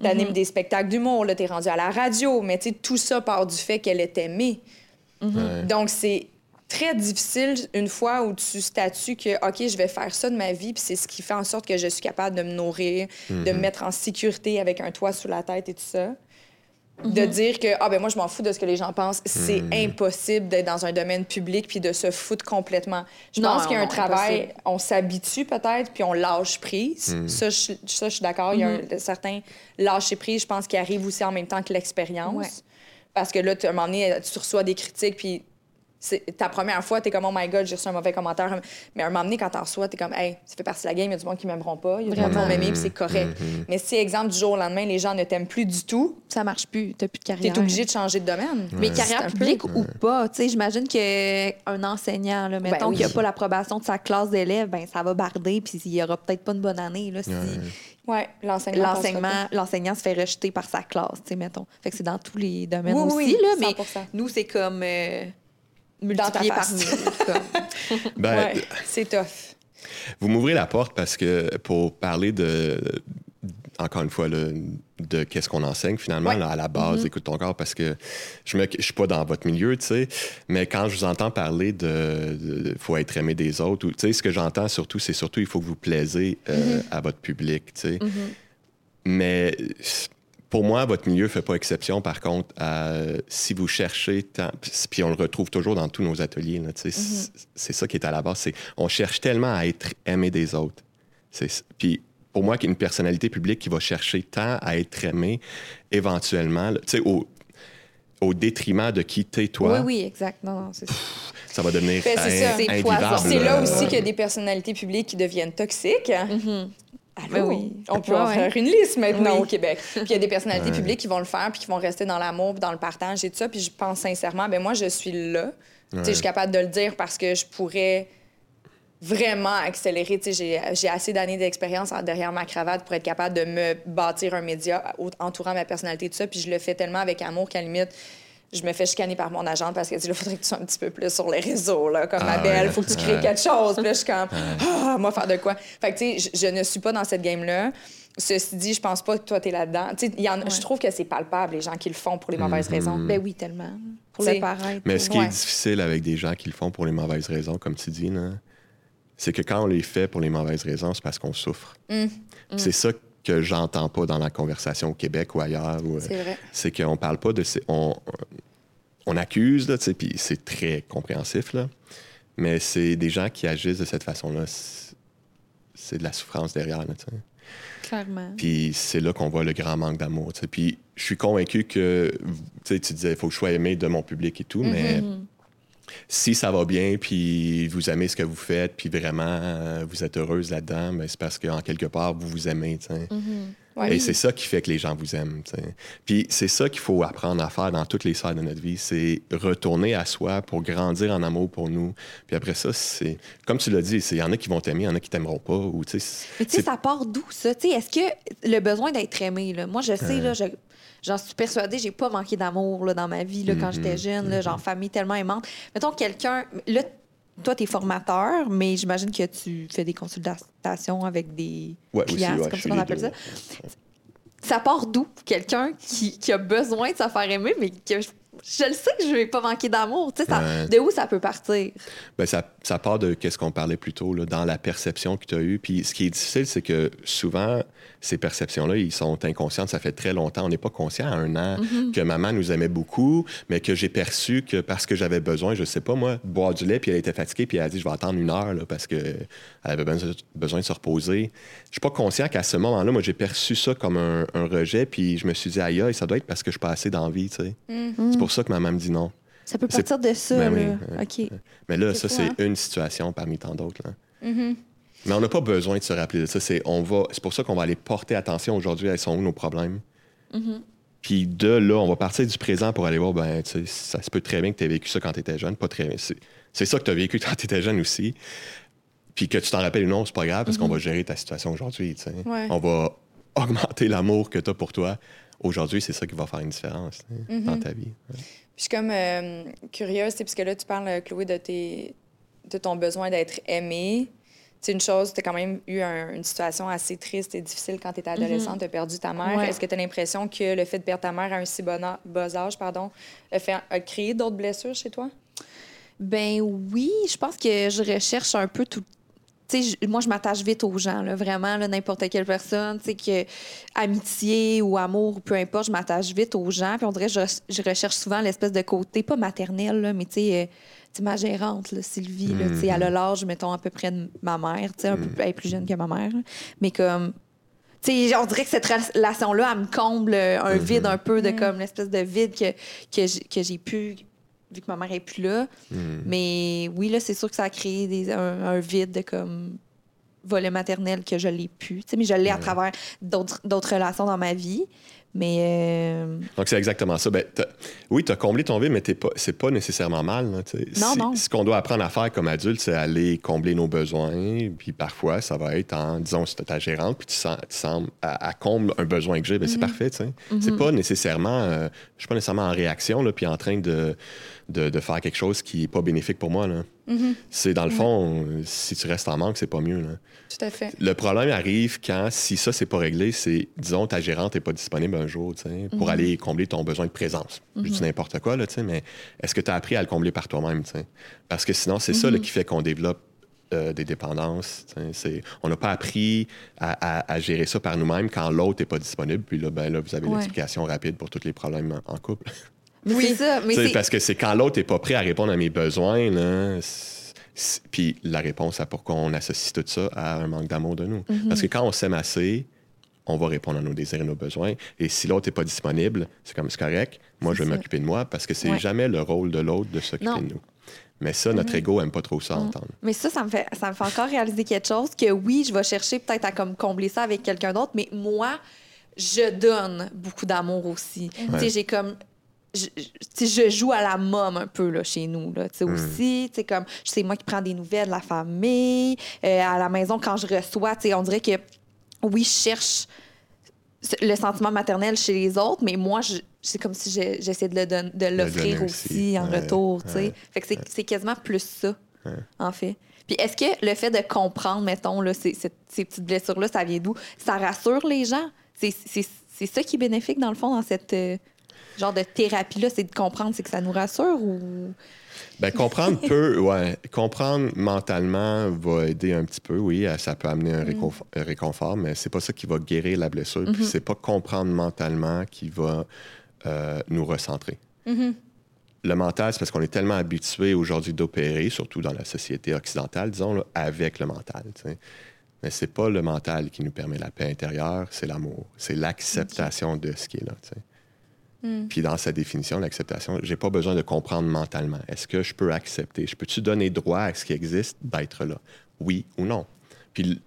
S1: t'animes des spectacles d'humour, là, t'es rendu à la radio. Mais tu sais, tout ça part du fait qu'elle est aimée.
S3: Ouais.
S1: Donc, c'est très difficile une fois où tu statues que, OK, je vais faire ça de ma vie, puis c'est ce qui fait en sorte que je suis capable de me nourrir, de me mettre en sécurité avec un toit sous la tête et tout ça. De dire que, ah ben moi, je m'en fous de ce que les gens pensent. C'est impossible d'être dans un domaine public puis de se foutre complètement. Je
S2: Non,
S1: pense qu'il y a un
S2: non,
S1: travail,
S2: impossible.
S1: on s'habitue peut-être, puis on lâche prise. Ça, je, ça, je suis d'accord. Il y a un certain lâcher prise, je pense, qui arrive aussi en même temps que l'expérience.
S2: Ouais.
S1: Parce que là, tu- à un moment donné, tu reçois des critiques, puis ta première fois, t'es comme, oh my god, j'ai reçu un mauvais commentaire. Mais à un moment donné, quand t'en reçois, t'es comme, hey, ça fait partie de la game, il y a du monde qui m'aimeront pas, il y a du monde qui vont
S2: Vraiment.
S1: m'aimer, puis c'est correct. Mais si, exemple, du jour au lendemain, les gens ne t'aiment plus du tout,
S2: Ça marche plus, t'as plus de carrière.
S1: t'es obligé de changer de domaine.
S2: Mais carrière
S1: peu-
S2: publique ou pas, tu sais, j'imagine qu'un enseignant, là, mettons
S1: Ben oui.
S2: qu'il n'y a pas l'approbation de sa classe d'élèves, ben ça va barder, puis il y aura peut-être pas une bonne année là, si
S1: Ouais, l'enseignement.
S2: l'enseignant se fait rejeter par sa classe, tu sais, mettons. Fait que c'est dans tous les domaines
S1: Oui,
S2: aussi,
S1: oui,
S2: là, mais
S1: 100%.
S2: nous, c'est comme euh, multiplié par
S1: face.
S2: mille. comme.
S3: Ben,
S1: Ouais, c'est tough.
S3: Vous m'ouvrez la porte parce que pour parler de, encore une fois, là, de qu'est-ce qu'on enseigne finalement
S1: Ouais.
S3: là, à la base, écoute ton corps, parce que je ne je suis pas dans votre milieu, tu sais, mais quand je vous entends parler de, de- faut être aimé des autres, ou, tu sais, ce que j'entends surtout, c'est surtout il faut que vous plaisez euh, à votre public, tu sais. Mais pour moi, votre milieu ne fait pas exception, par contre, si vous cherchez, tant- puis on le retrouve toujours dans tous nos ateliers, sais, c'est- ça qui est à la base, c'est on cherche tellement à être aimé des autres. Puis pour moi, qu'une personnalité publique qui va chercher tant à être aimé, éventuellement, là, tu sais, au, au détriment de qui t'es toi,
S2: Oui, oui, exact. Non, non, c'est ça.
S3: ça va devenir
S1: Ben, c'est là
S3: euh,
S1: aussi qu'il y a des personnalités publiques qui deviennent toxiques. Allô?
S2: Ben oui.
S1: On peut
S2: Ouais,
S1: en
S2: ouais.
S1: faire une liste maintenant
S2: Oui.
S1: au Québec. Puis il y a des personnalités publiques qui vont le faire puis qui vont rester dans l'amour puis dans le partage et tout ça. Puis je pense sincèrement, ben moi, je suis là. Je suis capable de le dire parce que je pourrais vraiment accélérer. J'ai j'ai assez d'années d'expérience en- derrière ma cravate pour être capable de me bâtir un média entourant ma personnalité et tout ça. Puis je le fais tellement avec amour qu'à la limite, je me fais chicaner par mon agente parce qu'elle dit, il faudrait que tu sois un petit peu plus sur les réseaux, là, comme ma
S3: Ah
S1: belle,
S3: ouais.
S1: faut que tu crées
S3: Ouais.
S1: quelque chose. Puis là, je suis comme, ah, moi, faire de quoi? Fait que, tu sais, je, je ne suis pas dans cette game-là. Ceci dit, je pense pas que toi, t'es là-dedans. Tu sais, il y en- Je trouve que c'est palpable, les gens qui le font pour les mauvaises raisons.
S2: Ben oui, tellement. Pour
S1: T'sais,
S2: le paraître.
S3: Mais ce qui
S1: Ouais.
S3: est difficile avec des gens qui le font pour les mauvaises raisons, comme tu dis, là, c'est que quand on les fait pour les mauvaises raisons, c'est parce qu'on souffre.
S1: Mm.
S3: C'est ça que j'entends pas dans la conversation au Québec ou ailleurs. ou, euh,
S1: C'est vrai.
S3: c'est qu'on parle pas de ces- on, on accuse là, tu sais, puis c'est très compréhensif là, mais c'est des gens qui agissent de cette façon-là. C'est- de la souffrance derrière. Là, tu sais.
S2: Clairement.
S3: Puis c'est là qu'on voit le grand manque d'amour. tu sais. Puis je suis convaincu que tu sais, tu disais il faut que je sois aimé de mon public et tout, mais si ça va bien, puis vous aimez ce que vous faites, puis vraiment euh, vous êtes heureuse là-dedans, ben, c'est parce qu'en quelque part vous vous aimez.
S1: Ouais.
S3: Et c'est ça qui fait que les gens vous aiment. Puis c'est ça qu'il faut apprendre à faire dans toutes les sphères de notre vie, c'est retourner à soi pour grandir en amour pour nous. Puis après ça, c'est comme tu l'as dit, il y en a qui vont t'aimer, il y en a qui t'aimeront pas. Ou, tu sais,
S2: Mais tu sais, ça part d'où, ça? Est-ce que le besoin d'être aimé, là, moi, je sais, là, je- j'en suis persuadée, j'ai pas manqué d'amour là, dans ma vie là, quand
S3: Mhm,
S2: j'étais jeune, là, genre famille tellement aimante. Mettons quelqu'un, là, toi, t'es formateur, mais j'imagine que tu fais des consultations avec des
S3: Ouais, aussi,
S2: clients,
S3: ouais,
S2: comme ça qu'on appelle
S3: deux,
S2: ça.
S3: ouais.
S2: Ça part d'où? Quelqu'un qui, qui a besoin de se faire aimer, mais que je, le sais que je vais pas manquer d'amour. Tu sais,
S3: Ouais.
S2: De où ça peut partir?
S3: Ben, ça, ça part de ce qu'on parlait plus tôt, là, dans la perception que tu as eue. Puis ce qui est difficile, c'est que souvent, ces perceptions-là, ils sont inconscientes. Ça fait très longtemps. On n'est pas conscient à un an que maman nous aimait beaucoup, mais que j'ai perçu que parce que j'avais besoin, je sais pas moi, de boire du lait, puis elle était fatiguée, puis elle a dit, je vais attendre une heure là, parce qu'elle avait besoin, de se reposer. Je suis pas conscient qu'à ce moment-là, moi, j'ai perçu ça comme un, un rejet, puis je me suis dit, aïe, ça doit être parce que je suis pas assez d'envie, tu sais. C'est pour ça que maman me dit non.
S2: Ça peut partir de ça,
S3: Ben
S2: là.
S3: oui,
S2: OK.
S3: Mais là, ça, c'est
S2: hein?
S3: une situation parmi tant d'autres.
S1: Mm-hmm.
S3: Mais on n'a pas besoin de se rappeler de ça. C'est, on va, c'est pour ça qu'on va aller porter attention aujourd'hui à sont où nos problèmes.
S2: Mm-hmm.
S3: Puis de là, on va partir du présent pour aller voir, ben, tu sais, ça se peut très bien que tu aies vécu ça quand tu étais jeune. Pas très, c'est, c'est ça que tu as vécu quand tu étais jeune aussi. Puis que tu t'en rappelles ou non, c'est pas grave parce qu'on va gérer ta situation aujourd'hui.
S1: Ouais.
S3: On va augmenter l'amour que tu as pour toi. Aujourd'hui, c'est ça qui va faire une différence sais, dans ta vie.
S1: Puis je suis comme euh, curieuse, c'est parce que là, tu parles, euh, Chloé, de, tes, de ton besoin d'être aimée. C'est une chose, tu as quand même eu un- une situation assez triste et difficile quand tu étais adolescente, tu as perdu ta mère.
S2: Ouais.
S1: Est-ce que tu as l'impression que le fait de perdre ta mère à un si bon a- bas âge pardon, a, fait, a créé d'autres blessures chez toi?
S2: Ben oui, je pense que je recherche un peu tout. Je- moi, je m'attache vite aux gens, là, vraiment, là, n'importe quelle personne, tu sais, que amitié ou amour, ou peu importe, je m'attache vite aux gens. Puis on dirait que je, je recherche souvent l'espèce de côté, pas maternel, là, mais tu sais, euh, tu sais, ma gérante, là, Sylvie, là, tu sais, elle a l'âge, mettons, à peu près de ma mère, tu sais, un peu elle est plus jeune que ma mère, là. mais comme. Tu sais, on dirait que cette relation-là, elle me comble un vide un peu de comme l'espèce de vide que, que j'ai- que j'ai pu, vu que ma mère est plus là. Mais oui, là, c'est sûr que ça a créé des, un, un vide de comme volet maternel que je l'ai pu. Mais je l'ai à travers d'autres relations dans ma vie. Mais euh,
S3: Donc, c'est exactement ça. Ben, oui, tu as comblé ton vide, mais t'es pas, c'est pas nécessairement mal. là.
S2: Non, non.
S3: Ce qu'on doit apprendre à faire comme adulte, c'est aller combler nos besoins. Puis parfois, ça va être en, disons, si tu ta gérante, puis tu sens, tu sens à, à comble un besoin que j'ai, ben, c'est parfait. tu sais. C'est pas nécessairement, euh, je suis pas nécessairement en réaction, là, puis en train de, de, de faire quelque chose qui est pas bénéfique pour moi. là. C'est dans le fond, si tu restes en manque, c'est pas mieux. là.
S1: Tout à fait.
S3: Le problème arrive quand, si ça, c'est pas réglé, c'est, disons, ta gérante n'est pas disponible un jour, pour aller combler ton besoin de présence. Je dis n'importe quoi, là, mais est-ce que tu as appris à le combler par toi-même? Parce que sinon, c'est ça là, qui fait qu'on développe euh, des dépendances. on n'a pas appris à, à- à gérer ça par nous-mêmes quand l'autre n'est pas disponible. Puis là, ben, là vous avez
S2: Ouais.
S3: l'explication rapide pour tous les problèmes en, en couple.
S2: Mais c'est ça. Mais c'est-
S3: parce que c'est quand l'autre n'est pas prêt à répondre à mes besoins, là, c'est- c'est- puis la réponse à pourquoi on associe tout ça à un manque d'amour de nous.
S2: Mm-hmm.
S3: Parce que quand on s'aime assez, on va répondre à nos désirs et nos besoins. Et si l'autre n'est pas disponible, c'est comme c'est correct. Moi, je vais
S2: ça.
S3: m'occuper de moi parce que c'est
S2: Ouais.
S3: jamais le rôle de l'autre de s'occuper
S2: Non. Mm-hmm.
S3: de nous. Mais ça, notre ego aime pas trop ça entendre.
S2: Mais ça, ça me, fait, ça me fait encore réaliser quelque chose que oui, je vais chercher peut-être à comme combler ça avec quelqu'un d'autre, mais moi, je donne beaucoup d'amour aussi. Tu sais, j'ai comme. Je, joue à la môme un peu là, chez nous. Là, sais, aussi. Comme, c'est moi qui prends des nouvelles de la famille. Euh, à la maison, quand je reçois, on dirait que oui, je cherche le sentiment maternel chez les autres, mais moi, c'est comme si je- j'essaie de de l'offrir
S3: donner
S2: aussi,
S3: aussi.
S2: en
S3: Ouais,
S2: retour.
S3: ouais,
S2: Fait que c'est quasiment plus ça, en fait. Puis est-ce que le fait de comprendre, mettons, là, ces, ces- ces petites blessures-là, ça vient d'où? Ça rassure les gens? C'est ça qui est bénéfique, dans le fond, dans cette... euh, genre de thérapie-là, c'est de comprendre, c'est que ça nous rassure ou?
S3: Ben, comprendre peut, ouais. Comprendre mentalement va aider un petit peu, oui. Ça peut amener un, réconfort, un réconfort mais c'est pas ça qui va guérir la blessure. Puis c'est pas comprendre mentalement qui va euh, nous recentrer. Le mental, c'est parce qu'on est tellement habitué aujourd'hui d'opérer, surtout dans la société occidentale, disons, avec le mental. Mais c'est pas le mental qui nous permet la paix intérieure, c'est l'amour. C'est l'acceptation de ce qui est là. Sais. Puis dans sa définition, l'acceptation, j'ai pas besoin de comprendre mentalement. Est-ce que je peux accepter? Je peux-tu donner droit à ce qui existe d'être là? Oui ou non? Puis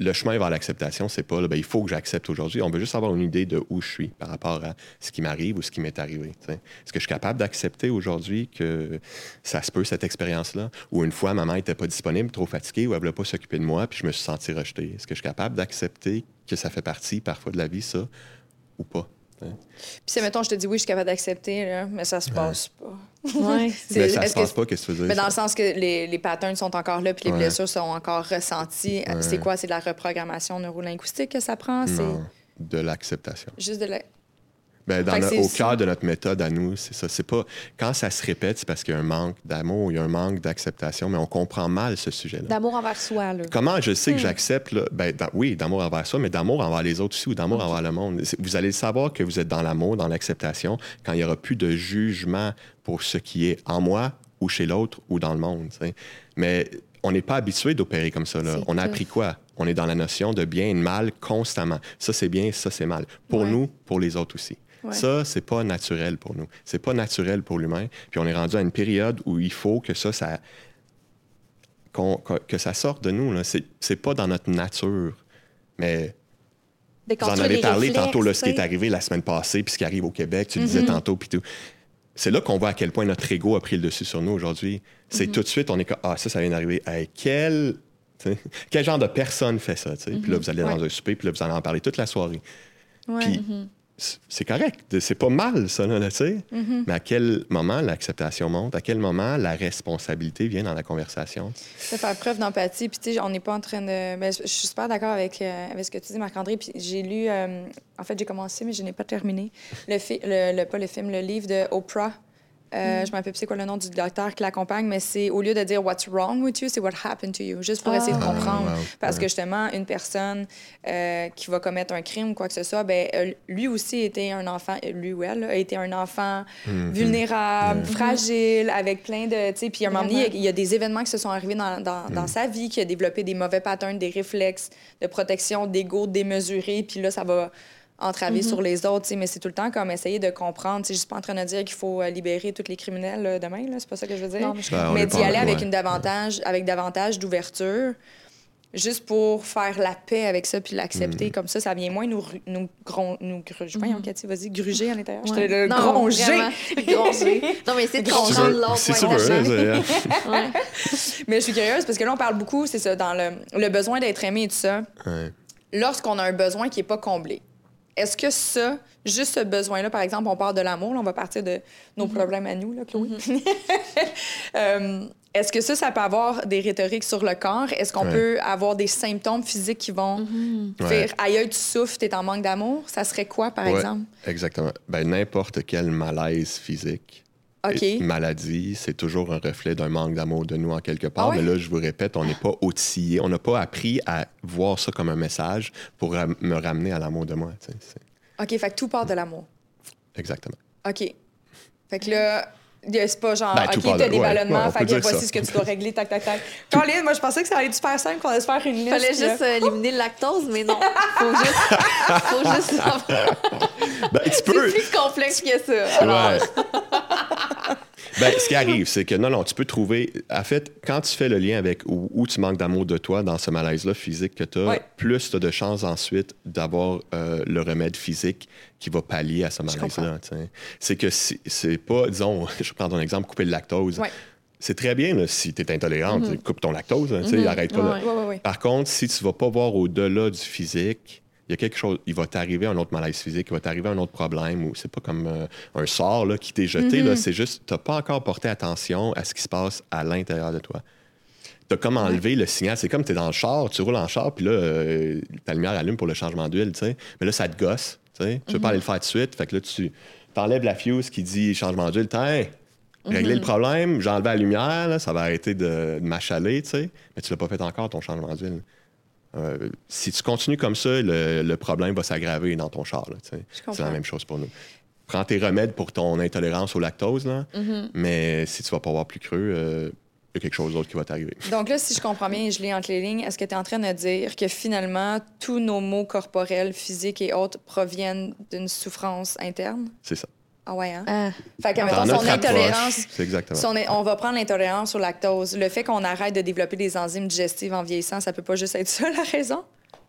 S3: le chemin vers l'acceptation, c'est pas ben, il faut que j'accepte aujourd'hui. On veut juste avoir une idée de où je suis par rapport à ce qui m'arrive ou ce qui m'est arrivé. Est-ce que je suis capable d'accepter aujourd'hui que ça se peut, cette expérience-là? Ou une fois, maman n'était pas disponible, trop fatiguée, ou elle ne voulait pas s'occuper de moi, puis je me suis senti rejeté. Est-ce que je suis capable d'accepter que ça fait partie parfois de la vie, ça, ou pas?
S1: Puis si, mettons, je te dis oui, je suis capable d'accepter, là, mais ça se passe pas.
S2: Ouais.
S3: Mais ça se passe pas, qu'est-ce que tu veux dire?
S1: Mais dans le sens que les, les patterns sont encore là, puis les
S3: Ouais.
S1: blessures sont encore ressenties.
S3: Ouais.
S1: C'est quoi? C'est de la reprogrammation neurolinguistique que ça prend? C'est
S3: Non, de l'acceptation.
S1: juste de la...
S3: Ben, dans le- au cœur de notre méthode à nous, c'est ça. C'est pas quand ça se répète, c'est parce qu'il y a un manque d'amour, il y a un manque d'acceptation, mais on comprend mal ce sujet-là.
S2: D'amour envers soi, là.
S3: Comment je
S1: Hmm.
S3: sais que j'accepte, là? ben, oui, d'amour envers soi, mais d'amour envers les autres aussi ou d'amour envers le monde. Vous allez savoir que vous êtes dans l'amour, dans l'acceptation, quand il n'y aura plus de jugement pour ce qui est en moi ou chez l'autre ou dans le monde. Mais on n'est pas habitué d'opérer comme ça. là. On a appris quoi? On est dans la notion de bien et de mal constamment. Ça, c'est bien, ça, c'est mal. Pour
S1: Ouais.
S3: nous, pour les autres aussi.
S1: Ouais.
S3: Ça, c'est pas naturel pour nous. C'est pas naturel pour l'humain. Puis on est rendu à une période où il faut que ça, ça que, que ça sorte de nous. C'est pas dans notre nature. Mais vous en avez parlé
S2: réflexes,
S3: tantôt, là, ce qui est arrivé la semaine passée, puis ce qui arrive au Québec, tu le disais tantôt, puis tout. C'est là qu'on voit à quel point notre ego a pris le dessus sur nous aujourd'hui. C'est tout de suite, on est comme, ah, ça, ça vient d'arriver. Hey, quel, quel genre de personne fait ça? tu sais? Puis là, vous allez dans un souper, puis là, vous allez en parler toute la soirée.
S1: Ouais.
S3: Puis c- c'est correct, c'est pas mal, ça, là, tu.
S1: Mm-hmm.
S3: Mais à quel moment l'acceptation monte? À quel moment la responsabilité vient dans la conversation?
S1: de faire preuve d'empathie. Puis, tu sais, on n'est pas en train de. Ben, je suis super d'accord avec, euh, avec ce que tu dis, Marc-André. Puis, j'ai lu. euh, En fait, j'ai commencé, mais je n'ai pas terminé. Le, fi- le, le- pas le film, le livre de Oprah. Euh, Je me rappelle plus c'est quoi le nom du docteur qui l'accompagne, mais c'est au lieu de dire What's wrong with you, c'est What happened to you, juste pour essayer de
S2: Ah.
S1: comprendre.
S3: Ah.
S1: Parce que justement, une personne euh, qui va commettre un crime ou quoi que ce soit, ben, lui aussi était un enfant, euh, lui ou elle, là, a été un enfant
S3: Mhm.
S1: vulnérable, fragile, avec plein de. Puis à un moment donné, il y a- y, des événements qui se sont arrivés dans, dans, dans sa vie, qui a développé des mauvais patterns, des réflexes de protection, d'ego démesuré, puis là, ça va entraver sur les autres, mais c'est tout le temps comme essayer de comprendre. Je suis pas en train de dire qu'il faut euh, libérer tous les criminels là, demain, là, c'est pas ça que je veux dire.
S2: Non, mais
S3: Ben,
S1: mais d'y aller avec,
S3: ouais.
S1: une davantage, avec davantage d'ouverture, juste pour faire la paix avec ça puis
S3: Mm.
S1: l'accepter. Comme ça, ça vient moins nous, nous, gron, nous gruger. Voyons, Cathy, vas-y, gruger à l'intérieur. Je te
S2: Ouais.
S1: le
S2: Non,
S1: gronger.
S2: gronger. Non, mais c'est de comprendre l'autre.
S3: si
S2: ouais,
S3: tu veux,
S2: Ouais.
S1: Mais je suis curieuse parce que là, on parle beaucoup, c'est ça, dans le, le besoin d'être aimé et tout ça.
S3: Ouais.
S1: Lorsqu'on a un besoin qui n'est pas comblé, est-ce que ça, juste ce besoin-là, par exemple, on parle de l'amour, on va partir de nos problèmes à nous, là, Chloé? Euh, est-ce que ça, ça peut avoir des rhétoriques sur le corps? Est-ce qu'on
S3: Ouais.
S1: peut avoir des symptômes physiques qui vont
S3: Ouais.
S1: faire aïe, aïe, tu souffres, t'es en manque d'amour? Ça serait quoi, par
S3: Ouais,
S1: exemple?
S3: Exactement. Ben, n'importe quel malaise physique,
S1: OK.
S3: et maladie, c'est toujours un reflet d'un manque d'amour de nous en quelque part.
S1: Ah ouais?
S3: Mais là, je vous répète, on n'est pas outillé, on n'a pas appris à voir ça comme un message pour ram- me ramener à l'amour de moi. c'est-
S1: OK, fait que tout part de l'amour.
S3: Exactement.
S1: OK. Fait que là, c'est pas genre,
S3: Ben,
S1: OK,
S3: de-
S1: t'as des
S3: ouais,
S1: ballonnements,
S3: ouais, on
S1: fait que voici
S3: ça.
S1: ce que tu dois régler, tac, tac, tac. Colin, moi, je pensais que ça allait être super simple, qu'on allait se faire une liste.
S2: Fallait juste euh, éliminer le lactose, mais non. Faut juste, faut juste savoir.
S3: Ben, tu
S2: C'est
S3: peux.
S2: plus complexe que ça. Alors,
S3: Ouais. ben, ce qui arrive, c'est que non, non, tu peux trouver. En fait, quand tu fais le lien avec où, où tu manques d'amour de toi dans ce malaise-là physique que tu as,
S1: Ouais.
S3: plus tu as de chances ensuite d'avoir euh, le remède physique qui va pallier à ce malaise-là. C'est que si- c'est pas, disons, je prends ton exemple, couper le lactose.
S1: Ouais.
S3: C'est très bien là, si tu es intolérante, coupe ton lactose, hein, sais, arrête pas là.
S2: Ouais.
S1: Ouais, ouais, ouais.
S3: Par contre, si tu vas pas voir au-delà du physique, il y a quelque chose, il va t'arriver un autre malaise physique, il va t'arriver un autre problème, ou c'est pas comme euh, un sort là, qui t'est jeté, là, c'est juste, t'as pas encore porté attention à ce qui se passe à l'intérieur de toi. T'as comme enlevé le signal, c'est comme tu es dans le char, tu roules en char, puis là, euh, ta lumière allume pour le changement d'huile, tu sais, mais là, ça te gosse, tu sais, tu veux pas aller le faire tout de suite, fait que là, tu t'enlèves la fuse qui dit changement d'huile, t'as régler le problème, j'ai enlevé la lumière, là, ça va arrêter de, de m'achaler, tu sais, mais tu l'as pas fait encore, ton changement d'huile. Euh, si tu continues comme ça, le, le problème va s'aggraver dans ton char. C'est la même chose pour nous. Prends tes remèdes pour ton intolérance au lactose, là, mais si tu vas pas voir plus creux, euh, il y a quelque chose d'autre qui va t'arriver.
S1: Donc là, si je comprends bien et je lis entre les lignes, est-ce que tu es en train de dire que finalement, tous nos maux corporels, physiques et autres proviennent d'une souffrance interne?
S3: C'est ça.
S1: Ah ouais, hein?
S2: Ah.
S1: Fait que, mettons,
S3: notre
S1: son intolérance...
S3: exactement.
S1: on, va prendre l'intolérance au lactose. Le fait qu'on arrête de développer des enzymes digestives en vieillissant, ça peut pas juste être ça, la raison?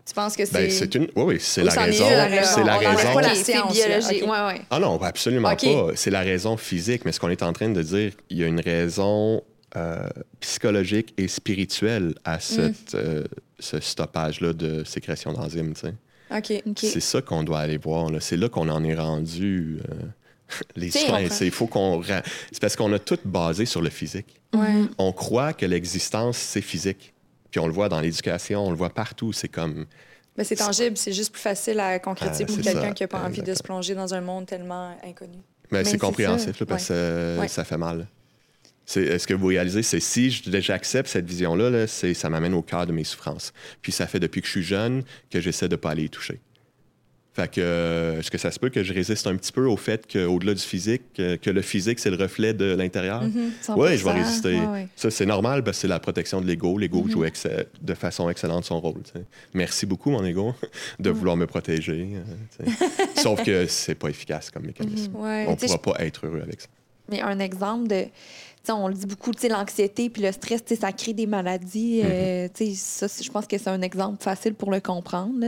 S1: Tu penses que c'est...
S3: Ben, c'est une. Oui, oui, c'est la raison.
S1: une, la raison.
S3: C'est la raison.
S1: pas la science,
S2: biologique.
S1: Ok.
S2: Ouais, ouais.
S3: Ah non, absolument pas. C'est la raison physique, mais ce qu'on est en train de dire, il y a une raison euh, psychologique et spirituelle à
S1: Mm.
S3: cette, euh, ce stoppage-là de sécrétion d'enzymes. tu sais.
S1: OK.
S2: OK.
S3: C'est ça qu'on doit aller voir. là. C'est là qu'on en est rendu. euh, les c'est il faut qu'on ra- c'est parce qu'on a tout basé sur le physique.
S1: Ouais.
S3: On croit que l'existence c'est physique. Puis on le voit dans l'éducation, on le voit partout. C'est comme
S1: Mais c'est tangible, c'est juste plus facile à concrétiser
S3: Ah,
S1: pour quelqu'un qui n'a pas envie de se plonger dans un monde tellement inconnu.
S3: Mais
S2: Mais
S3: c'est compréhensif, là, parce que euh,
S1: Ouais.
S3: ça fait mal. C'est, est-ce que vous réalisez, c'est si je- j'accepte cette vision-là, là, c'est, ça m'amène au cœur de mes souffrances. Puis ça fait depuis que je suis jeune que j'essaie de ne pas aller y toucher. Fait que, euh, est-ce que ça se peut que je résiste un petit peu au fait qu'au-delà du physique, que, le physique, c'est le reflet de l'intérieur?
S1: Mm-hmm.
S3: Oui, je vais
S2: 100%.
S3: résister.
S2: Ouais, ouais.
S3: Ça, c'est normal, parce que c'est la protection de l'ego. L'ego joue ex- de façon excellente son rôle. Merci beaucoup, mon ego, de vouloir me protéger. euh. Sauf que c'est pas efficace comme mécanisme.
S1: Ouais.
S3: On ne pourra pas être heureux avec ça.
S2: Mais un exemple de. On le dit beaucoup, l'anxiété puis le stress, ça crée des maladies. euh, tu sais, ça, je pense que c'est un exemple facile pour le comprendre. là.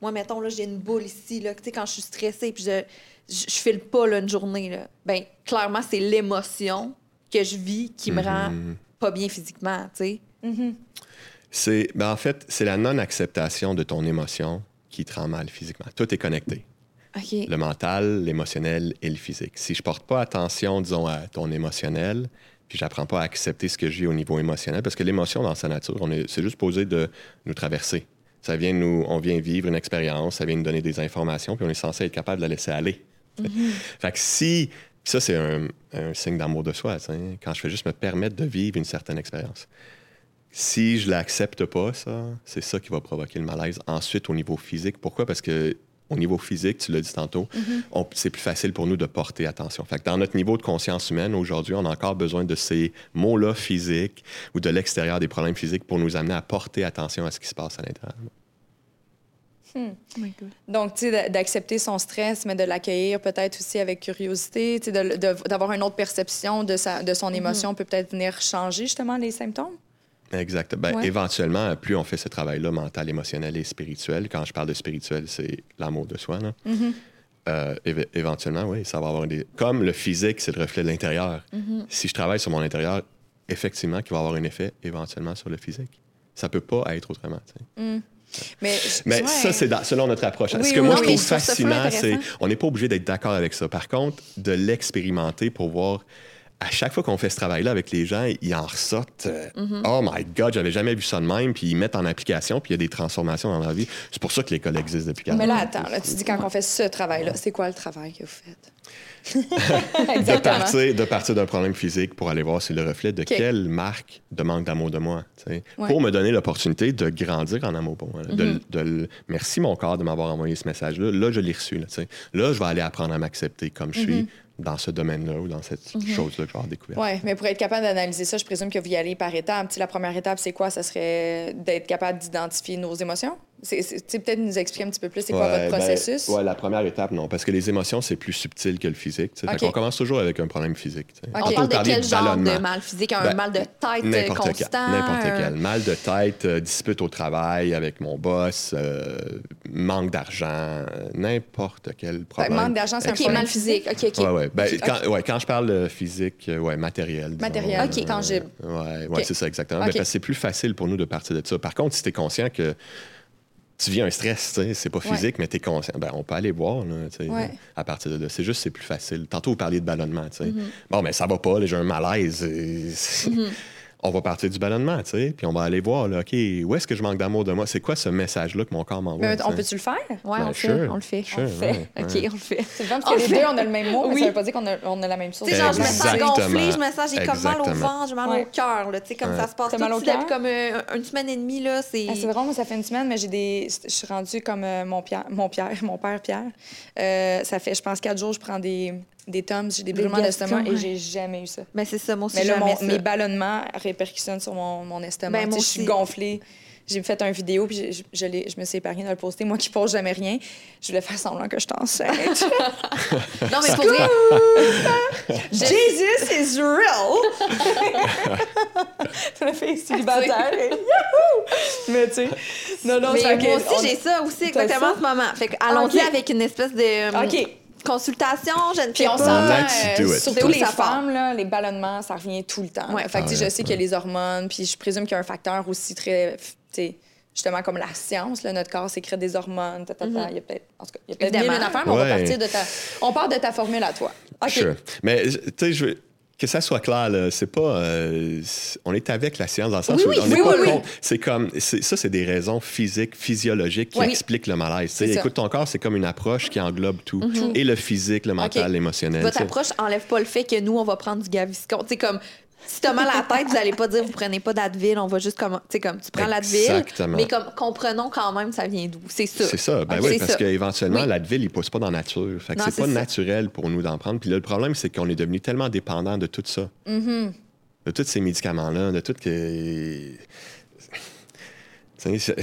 S2: Moi, mettons, là, j'ai une boule ici. Là, quand je suis stressée puis je, je, je file pas là, une journée, là, ben, clairement, c'est l'émotion que je vis qui me rend
S3: Mhm.
S2: pas bien physiquement. sais.
S3: C'est, ben en fait, c'est la non-acceptation de ton émotion qui te rend mal physiquement. Tout est connecté. Le mental, l'émotionnel et le physique. Si je porte pas attention, disons, à ton émotionnel, puis j'apprends pas à accepter ce que j'ai au niveau émotionnel, parce que l'émotion, dans sa nature, on est, c'est juste posé de nous traverser. Ça vient nous, on vient vivre une expérience, ça vient nous donner des informations, puis on est censé être capable de la laisser aller. Fait que si, ça c'est un, un signe d'amour de soi, quand je fais juste me permettre de vivre une certaine expérience. Si je l'accepte pas, ça, c'est ça qui va provoquer le malaise. Ensuite, au niveau physique, pourquoi? Parce que au niveau physique, tu l'as dit tantôt, on- c'est plus facile pour nous de porter attention. Fait que dans notre niveau de conscience humaine, aujourd'hui, on a encore besoin de ces mots-là physiques ou de l'extérieur des problèmes physiques pour nous amener à porter attention à ce qui se passe à l'intérieur.
S2: Oh God.
S1: Donc, tu sais, d'a- d'accepter son stress, mais de l'accueillir peut-être aussi avec curiosité, tu sais, d'avoir une autre perception de, sa, de son émotion peut peut-être venir changer justement les symptômes.
S3: Exact. Ben,
S1: Ouais.
S3: Éventuellement, plus on fait ce travail-là, mental, émotionnel et spirituel, quand je parle de spirituel, c'est l'amour de soi. là.
S1: Mm-hmm.
S3: Euh, éve- éventuellement, oui, ça va avoir des. Comme le physique, c'est le reflet de l'intérieur.
S1: Mm-hmm.
S3: Si je travaille sur mon intérieur, effectivement, qui va avoir un effet éventuellement sur le physique. Ça peut pas être autrement. sais.
S1: Mais,
S3: Mais
S2: Ouais.
S3: ça, c'est selon notre approche.
S1: Oui,
S3: Ce que
S1: oui,
S3: moi,
S1: non,
S3: je trouve fascinant, c'est on n'est pas obligé d'être d'accord avec ça. Par contre, de l'expérimenter pour voir. À chaque fois qu'on fait ce travail-là avec les gens, ils en ressortent. euh,
S2: Mm-hmm.
S3: Oh my God, j'avais jamais vu ça de même. Puis ils mettent en application, puis il y a des transformations dans leur vie. C'est pour ça que l'école existe depuis 40
S1: mais
S3: ans.
S1: là, attends, là, tu dis quand on fait ce travail-là, c'est quoi le travail que vous faites?
S3: de partir, de partir d'un problème physique pour aller voir si le reflet de quelle marque de manque d'amour de moi.
S1: Ouais.
S3: Pour me donner l'opportunité de grandir en amour pour moi. là, de le- merci mon corps de m'avoir envoyé ce message-là. Là, je l'ai reçu. Là, là, je vais aller apprendre à m'accepter comme je suis dans ce domaine-là ou dans cette chose-là que je vais avoir découvert.
S1: Oui, mais pour être capable d'analyser ça, je présume que vous y allez par étapes. La première étape, c'est quoi? Ça serait d'être capable d'identifier nos émotions? C'est, c'est- tu sais, peut-être nous expliquer un petit peu plus c'est quoi
S3: Ouais,
S1: votre
S3: ben,
S1: processus?
S3: ouais, la première étape, non. Parce que les émotions, c'est plus subtil que le physique. tu sais. Fait
S1: Ok.
S3: qu'on commence toujours avec un problème physique. tu sais.
S1: Ok.
S2: On parle de quel genre de mal physique? Un
S3: Ben,
S2: mal de tête euh,
S3: N'importe quel.
S2: constant?
S3: N'importe
S2: un-
S3: quel. Mal de tête, euh, dispute au travail avec mon boss, euh, manque d'argent, n'importe quel
S1: que
S3: problème.
S1: manque d'argent, c'est un
S2: mal physique. OK, OK.
S3: Ouais. Ben, quand, ouais, quand je parle de physique, ouais, matériel. disons.
S1: Matériel,
S2: Ok.
S1: tangible.
S3: Ouais, ouais c'est ça, exactement. Ben, parce que c'est plus facile pour nous de partir de ça. Par contre, si tu es conscient que tu vis un stress, tu sais, c'est pas
S1: Ouais.
S3: physique, mais tu es conscient, ben, on peut aller voir là,
S1: Ouais.
S3: à partir de là. C'est juste, c'est plus facile. Tantôt, vous parliez de ballonnement. tu sais.
S1: Mm-hmm.
S3: Bon, mais ça va pas, j'ai un malaise. et c'est- on va partir du ballonnement, tu sais, puis on va aller voir, là, OK, où est-ce que je manque d'amour de moi? C'est quoi ce message-là que mon corps m'envoie?
S1: Mais on peut-tu le faire?
S2: Ouais,
S3: Ben,
S2: on, le fait,
S3: sure,
S2: on le fait.
S3: sure,
S2: on le fait.
S3: ouais,
S2: OK,
S3: ouais.
S2: on le fait.
S1: C'est
S2: On
S1: parce que
S2: le
S1: les
S2: fait.
S1: deux, on a le même mot, mais
S2: Oui.
S1: ça veut pas dire qu'on a, on a la même chose.
S2: Tu sais, genre, je me sens gonflée, je me sens, j'ai comme mal au ventre, j'ai mal
S1: Ouais.
S2: au cœur, là. Tu sais, comme
S3: Ouais.
S2: ça se passe tout
S1: mal au cœur?
S2: comme euh, une semaine et demie, là. C'est.
S1: Ah, c'est vrai, moi, ça fait une semaine, mais j'ai des. Je suis rendue comme euh, mon, Pierre, mon Pierre, mon père Pierre. Euh, ça fait, je pense, quatre jours, je prends des, des Tums, j'ai des brûlements d'estomac et j'ai jamais eu ça.
S2: Ben, c'est ça, moi aussi,
S1: Mais là,
S2: jamais
S1: mon-
S2: ça.
S1: mes ballonnements répercutionnent sur mon, mon estomac.
S2: Ben, moi
S1: Tu sais, je suis gonflée. J'ai fait une vidéo, puis je, je, je je me suis épargnée de le poster. Moi qui pose jamais rien, je voulais faire semblant que je enceinte.
S2: Non, mais pour vrai,
S1: Jesus is real! la fille célibataire. et Yahoo! Mais tu sais, non, non,
S2: mais
S1: c'est
S2: moi aussi,
S1: on-
S2: j'ai ça aussi exactement en
S1: ça?
S2: ce moment. Fait que allons-y
S1: Ok.
S2: avec une espèce de
S1: OK.
S2: Consultation, je ne
S1: Puis
S2: sais
S1: on
S2: pas.
S1: s'entend, euh, surtout les femmes, là, les ballonnements, ça revient tout le temps.
S2: Ouais.
S1: Fait que, tu sais,
S3: Ah ouais,
S1: je sais qu'il y a les hormones, puis je présume qu'il y a un facteur aussi très, tu sais, justement comme la science, là, notre corps sécrète des hormones, ta, ta, ta. il y a peut-être, en tout cas, il y a peut-être mille affaires, mais on va partir de ta, on part de ta formule à toi. OK.
S3: Sure. Mais, tu sais, je veux- que ça soit clair, là, c'est pas. euh, c'est- on est avec la science dans le sens
S2: Oui,
S3: où
S2: oui,
S3: on n'est pas
S2: oui, oui.
S3: contre. C'est comme. c'est- Ça, c'est des raisons physiques, physiologiques qui expliquent le malaise.
S1: C'est
S3: écoute, ton corps, c'est comme une approche qui englobe tout. Et le physique, le mental,
S1: OK.
S3: l'émotionnel.
S2: Votre approche enlève pas le fait que nous, on va prendre du Gaviscon. Sais, comme, si t'as mal à la tête, vous allez pas dire, vous prenez pas d'Advil, on va juste comme, tu sais, comme, tu prends l'Advil.
S3: Exactement.
S2: Mais comme, comprenons quand même, ça vient d'où. C'est ça.
S3: C'est ça. Ben oui, parce qu'éventuellement,
S2: Oui.
S3: la ville, il pousse pas dans la nature. Fait que c'est pas
S2: ça.
S3: naturel pour nous d'en prendre. Puis là, le problème, c'est qu'on est devenu tellement dépendant de tout ça.
S2: Mm-hmm.
S3: De tous ces médicaments-là, de tout que.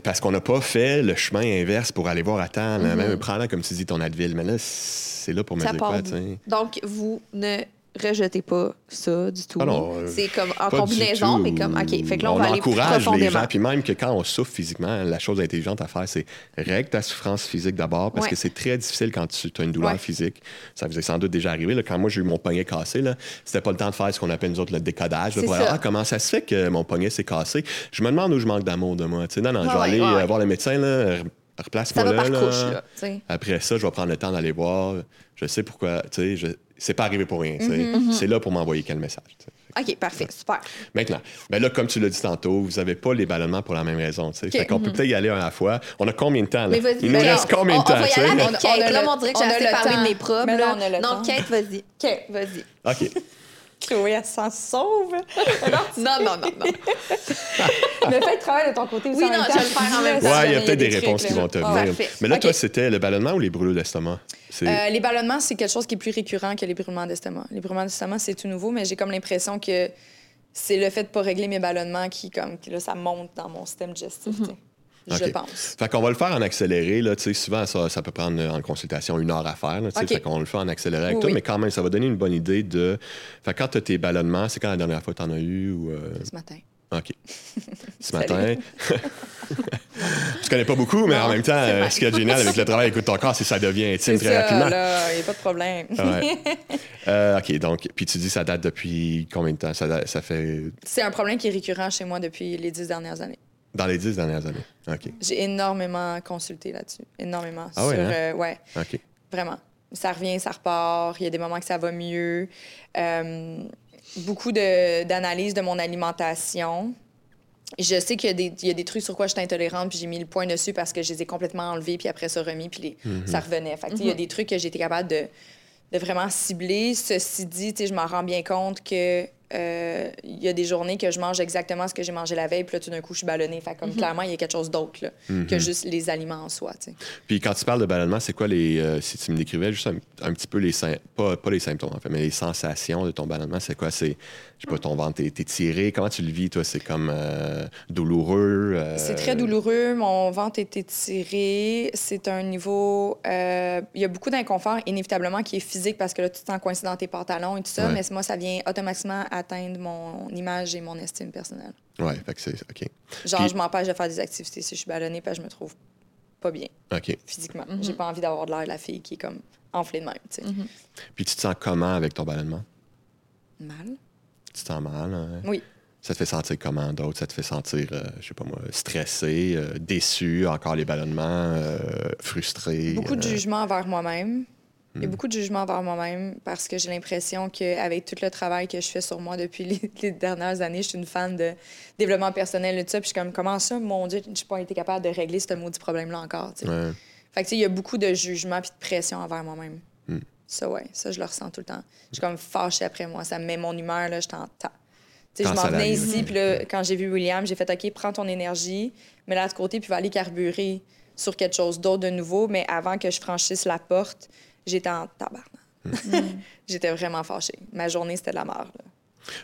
S3: Parce qu'on n'a pas fait le chemin inverse pour aller voir à temps. là, Même prends comme tu dis ton Advil. Mais là, c'est là pour me dire quoi.
S2: Donc, vous ne rejetez pas ça du tout.
S3: Ah euh,
S2: c'est comme en combinaison, mais comme, OK, fait que là, on,
S3: on
S2: va aller plus
S3: encourage les
S2: profondément.
S3: gens. Puis même que quand on souffre physiquement, la chose intelligente à faire, c'est règle ta souffrance physique d'abord, parce
S2: Ouais.
S3: que c'est très difficile quand tu as une douleur
S1: Ouais.
S3: physique. Ça vous est sans doute déjà arrivé. là. Quand moi, j'ai eu mon poignet cassé, c'était pas le temps de faire ce qu'on appelle nous autres le décodage. là, pour ah, comment ça se fait que mon poignet s'est cassé? Je me demande où je manque d'amour de moi. Tu sais, non, non, je vais aller euh, voir le médecin, là, re- replace-moi là.
S2: couche, là.
S3: Après ça, je vais prendre le temps d'aller voir. Je sais pourquoi. Tu sais, je... c'est pas arrivé pour rien. sais.
S2: Mm-hmm,
S3: C'est là pour m'envoyer quel message.
S2: OK, parfait, super.
S3: Maintenant, ben là, comme tu l'as dit tantôt, vous n'avez pas les ballonnements pour la même raison. Fait qu'on peut peut-être y aller un à la fois. On a combien de temps? Là?
S2: Mm-hmm. Mais vas-y,
S3: Il nous reste combien de
S2: on,
S3: temps?
S2: On va y aller avec
S1: On a-
S2: Kate.
S1: on a
S2: là,
S1: le-
S2: on dirait que
S1: on
S2: j'ai
S1: a
S2: assez
S1: le
S2: parlé de mes
S1: on le
S2: non. Kate, vas-y.
S1: OK.
S2: Vas-y.
S3: OK.
S1: Chloé, elle s'en sauve.
S2: Non, non, non, non.
S1: Mais fais le travail de ton côté aussi.
S2: Oui, non, je vais le faire en même temps.
S3: Ouais, il y a peut-être des, réponses qui vont te
S2: Ah,
S3: venir.
S2: parfait.
S3: Mais là, toi, c'était le ballonnement ou les brûlures d'estomac?
S1: Euh, les ballonnements, c'est quelque chose qui est plus récurrent que les brûlements d'estomac. Les brûlements d'estomac, c'est tout nouveau, mais j'ai comme l'impression que c'est le fait de pas régler mes ballonnements qui, comme, là, ça monte dans mon système digestif. Sais. Je pense.
S3: Fait qu'on va le faire en accéléré. Là, souvent, ça, ça peut prendre euh, en consultation une heure à faire. Là, tu sais.
S1: OK.
S3: Fait qu'on le fait en accéléré avec
S1: Oui,
S3: toi,
S1: oui.
S3: mais quand même, ça va donner une bonne idée de. Fait que quand tu as tes ballonnements, c'est quand la dernière fois que tu en as eu? Ou, euh,
S1: Ce matin.
S3: OK. Ce matin. tu connais pas beaucoup, mais en même temps, euh, ce qui est génial avec le travail Écoute ton corps, c'est que ça devient intime très
S1: ça,
S3: rapidement.
S1: il n'y a pas de problème.
S3: Ouais. Euh, OK, donc, puis tu dis ça date depuis combien de temps? Ça fait
S1: C'est un problème qui est récurrent chez moi depuis les dix dernières années.
S3: Dans les dix dernières années. OK.
S1: J'ai énormément consulté là-dessus. Énormément.
S3: Ah
S1: sur,
S3: hein?
S1: euh, ouais,
S3: OK.
S1: vraiment. Ça revient, ça repart. Il y a des moments que ça va mieux. Euh, beaucoup de- d'analyses de, mon alimentation. Je sais qu'il y, a des- il y a des trucs sur quoi je suis intolérante, puis j'ai mis le point dessus parce que je les ai complètement enlevés, puis après ça remis, puis les-
S3: Mhm.
S1: ça revenait. Fait que, Il y a des trucs que j'ai été capable de, de vraiment cibler. Ceci dit, je m'en rends bien compte que euh, il y a des journées que je mange exactement ce que j'ai mangé la veille, puis là, tout d'un coup, je suis ballonnée. Fait comme clairement, il y a quelque chose d'autre là, que juste les aliments en soi.
S3: Puis quand tu parles de ballonnement, c'est quoi les. euh, si tu me décrivais juste un, un petit peu les. Pas, pas les symptômes, en fait, mais les sensations de ton ballonnement, c'est quoi? C'est. Je sais pas, ton ventre est tiré. Comment tu le vis, toi? C'est comme euh, douloureux? euh,
S1: C'est très douloureux. Mon ventre est étiré. C'est un niveau. euh, Il y a beaucoup d'inconfort, inévitablement, qui est physique parce que là, tu te sens coincé dans tes pantalons et tout ça.
S3: Ouais.
S1: Mais moi, ça vient automatiquement atteindre mon image et mon estime personnelle.
S3: Ouais, fait que c'est. OK.
S1: Genre,
S3: Puis-
S1: je m'empêche de faire des activités si je suis ballonnée parce que je me trouve pas bien
S3: OK.
S1: physiquement. J'ai pas envie d'avoir de l'air de la fille qui est comme enflée de même. tu sais.
S3: Puis tu te sens comment avec ton ballonnement?
S1: Mal.
S3: Tu te sens mal? hein?
S1: Oui.
S3: Ça te fait sentir comment d'autres? Ça te fait sentir, euh, je sais pas moi, stressé, euh, déçu, encore les ballonnements, euh, frustré?
S1: Beaucoup de
S3: euh,
S1: jugement envers moi-même. Il y a beaucoup de jugement envers moi-même parce que j'ai l'impression qu'avec tout le travail que je fais sur moi depuis les, les dernières années, je suis une fan de développement personnel et tout ça. Puis je suis comme, comment ça, mon Dieu, je n'ai pas été capable de régler ce maudit problème-là encore.
S3: Ouais.
S1: Fait que, tu sais, il y a beaucoup de jugement puis de pression envers moi-même.
S3: Hmm.
S1: Ça, ouais, ça, je le ressens tout le temps. Je suis comme fâchée après moi. Ça me met mon humeur, là, je t'en Tu sais, je m'en venais ici, puis là, quand j'ai vu William, j'ai fait OK, prends ton énergie, mets-la de côté, puis va aller carburer sur quelque chose d'autre de nouveau. Mais avant que je franchisse la porte, j'étais en tabarnak. j'étais vraiment fâchée. Ma journée, c'était de la merde. là.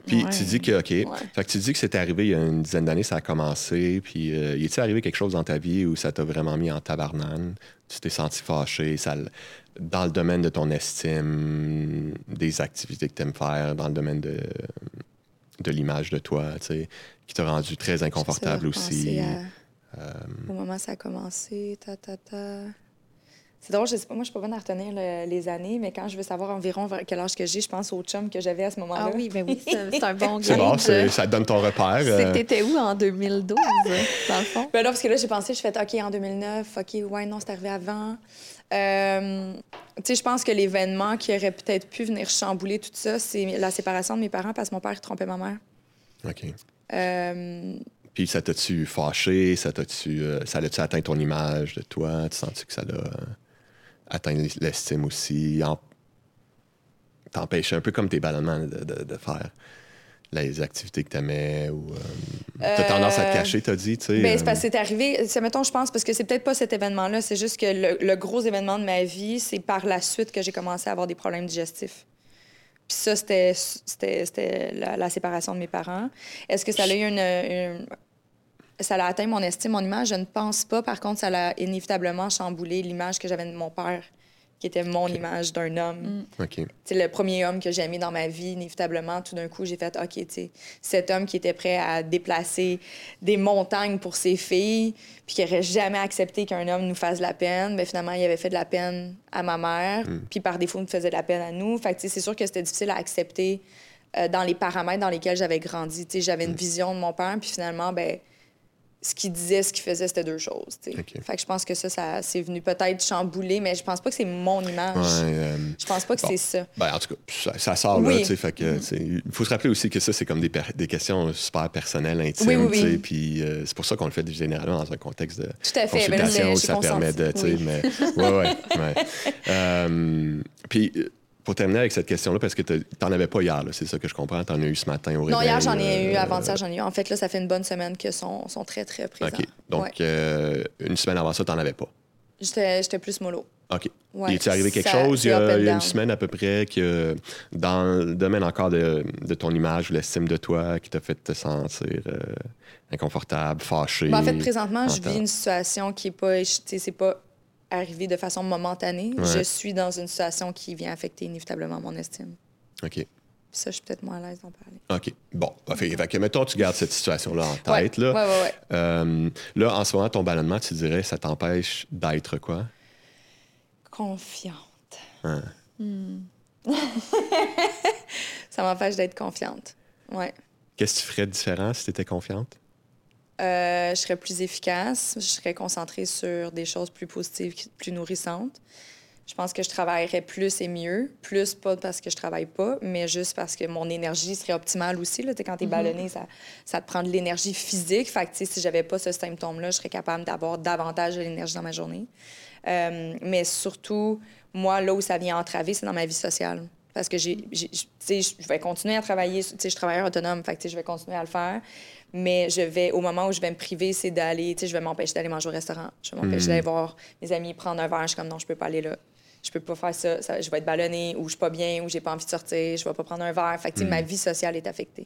S3: Puis
S2: Ouais.
S3: tu dis que, OK, fait que tu dis que c'était arrivé il y a une dizaine d'années, ça a commencé, puis euh, y est-il arrivé quelque chose dans ta vie où ça t'a vraiment mis en tabarnane? Tu t'es senti fâché, ça, dans le domaine de ton estime, des activités que tu aimes faire, dans le domaine de, de l'image de toi, tu sais, qui t'a rendu très inconfortable aussi.
S1: à- Au moment où ça a commencé, ta, ta, ta. C'est drôle, je sais pas, moi, je suis pas bonne à retenir le- les années, mais quand je veux savoir environ quel âge que j'ai, je pense au chum que j'avais à ce moment-là.
S2: Ah oui, ben oui, c'est un bon
S3: C'est bon, ça te donne ton repère.
S2: C'est-
S3: euh,
S2: T'étais où en 2012, dans le fond?
S1: Ben là, parce que là, j'ai pensé, je fais OK, en 2009, OK, ouais, non, c'est arrivé avant. Euh, tu sais, je pense que l'événement qui aurait peut-être pu venir chambouler tout ça, c'est la séparation de mes parents parce que mon père trompait ma mère.
S3: OK.
S1: Euh,
S3: Puis ça t'a-tu fâché? Ça t'a-tu euh, ça l'a-tu atteint ton image de toi? Tu sens-tu que ça l'a atteint l'estime aussi? En... T'empêchait un peu comme tes ballonnements de, de- de faire les activités que t'aimais ou... euh, T'as
S1: Euh,
S3: tendance à te cacher, t'as dit, tu sais?
S1: Ben,
S3: euh,
S1: c'est parce que c'est arrivé, c'est mettons, je pense, parce que c'est peut-être pas cet événement-là, c'est juste que le, le gros événement de ma vie, c'est par la suite que j'ai commencé à avoir des problèmes digestifs. Puis ça, c'était, c'était, c'était la, la séparation de mes parents. Est-ce que ça a eu une, une- Ça a atteint mon estime, mon image? Je ne pense pas. Par contre, ça a inévitablement chamboulé l'image que j'avais de mon père, qui était mon image d'un homme. C'est le premier homme que j'ai aimé dans ma vie, inévitablement. Tout d'un coup, j'ai fait OK, cet homme qui était prêt à déplacer des montagnes pour ses filles, puis qui n'aurait jamais accepté qu'un homme nous fasse de la peine, mais finalement, il avait fait de la peine à ma mère, puis par défaut, il nous faisait de la peine à nous. Fait c'est sûr que c'était difficile à accepter euh, dans les paramètres dans lesquels j'avais grandi. J'avais une vision de mon père, puis finalement, ben ce qu'il disait, ce qu'il faisait, c'était deux choses. Fait que je pense que ça, ça c'est venu peut-être chambouler, mais je pense pas que c'est mon image.
S3: Ouais, euh,
S1: Je pense pas que
S3: Bon.
S1: c'est ça.
S3: ben, en tout cas, ça, ça sort là,
S1: Oui.
S3: fait que, sais, il faut se rappeler aussi que ça, c'est comme des, questions super personnelles, intimes,
S1: Oui, oui,
S3: puis euh, c'est pour ça qu'on le fait généralement dans un contexte de
S1: Tout à fait. Là,
S3: consultation où ça permet de, mais... Ouais, ouais, ouais. Euh, puis, euh, pour terminer avec cette question-là, parce que t'as- t'en avais pas hier, c'est ça que je comprends, t'en as eu ce matin au réveil.
S1: Non, hier, j'en ai eu.
S3: euh,
S1: Avant-hier, j'en ai eu. En fait, là, ça fait une bonne semaine que sont, sont très, très présents.
S3: OK, donc
S1: Ouais.
S3: euh, une semaine avant ça, t'en avais pas?
S1: J'étais plus mollo.
S3: OK.
S1: Ouais,
S3: Il est arrivé quelque
S1: ça-
S3: chose il y a,
S1: and
S3: il y a une semaine à peu près que dans le domaine encore de, de ton image ou l'estime de toi qui t'a fait te sentir euh, inconfortable, fâché?
S1: Ben, en fait, présentement, je vis une situation qui est pas. tu C'est pas arrivé de façon momentanée.
S3: Ouais.
S1: Je suis dans une situation qui vient affecter inévitablement mon estime.
S3: OK.
S1: Ça, je suis peut-être moins à l'aise d'en parler.
S3: OK. Bon. Fait, fait que, mettons, tu gardes cette situation-là en tête. Là.
S1: Ouais, ouais, ouais.
S3: Euh, là, en ce moment, ton ballonnement, tu dirais, ça t'empêche d'être quoi?
S1: Confiante.
S3: Hein.
S1: Ça m'empêche d'être confiante. Ouais.
S3: Qu'est-ce que tu ferais de différent si tu étais confiante?
S1: Euh, je serais plus efficace, je serais concentrée sur des choses plus positives, plus nourrissantes. Je pense que je travaillerais plus et mieux. Plus pas parce que je travaille pas, mais juste parce que mon énergie serait optimale aussi. Là. Quand tu es ballonné, ça, ça te prend de l'énergie physique. Fait que, si j'avais pas ce symptôme-là, je serais capable d'avoir davantage de l'énergie dans ma journée. Euh, mais surtout, moi, là où ça vient entraver, c'est dans ma vie sociale. Parce que j'ai, je vais continuer à travailler. Tu sais, je suis travailleur autonome, fait que, je vais continuer à le faire. Mais je vais, au moment où je vais me priver, c'est d'aller, tu sais, je vais m'empêcher d'aller manger au restaurant. Je vais m'empêcher
S3: Mhm.
S1: d'aller voir mes amis prendre un verre. Je suis comme, non, je peux pas aller là. Je peux pas faire ça. Ça- je vais être ballonnée, ou je suis pas bien, ou j'ai pas envie de sortir. Je vais pas prendre un verre. Fait que, sais, ma vie sociale est affectée.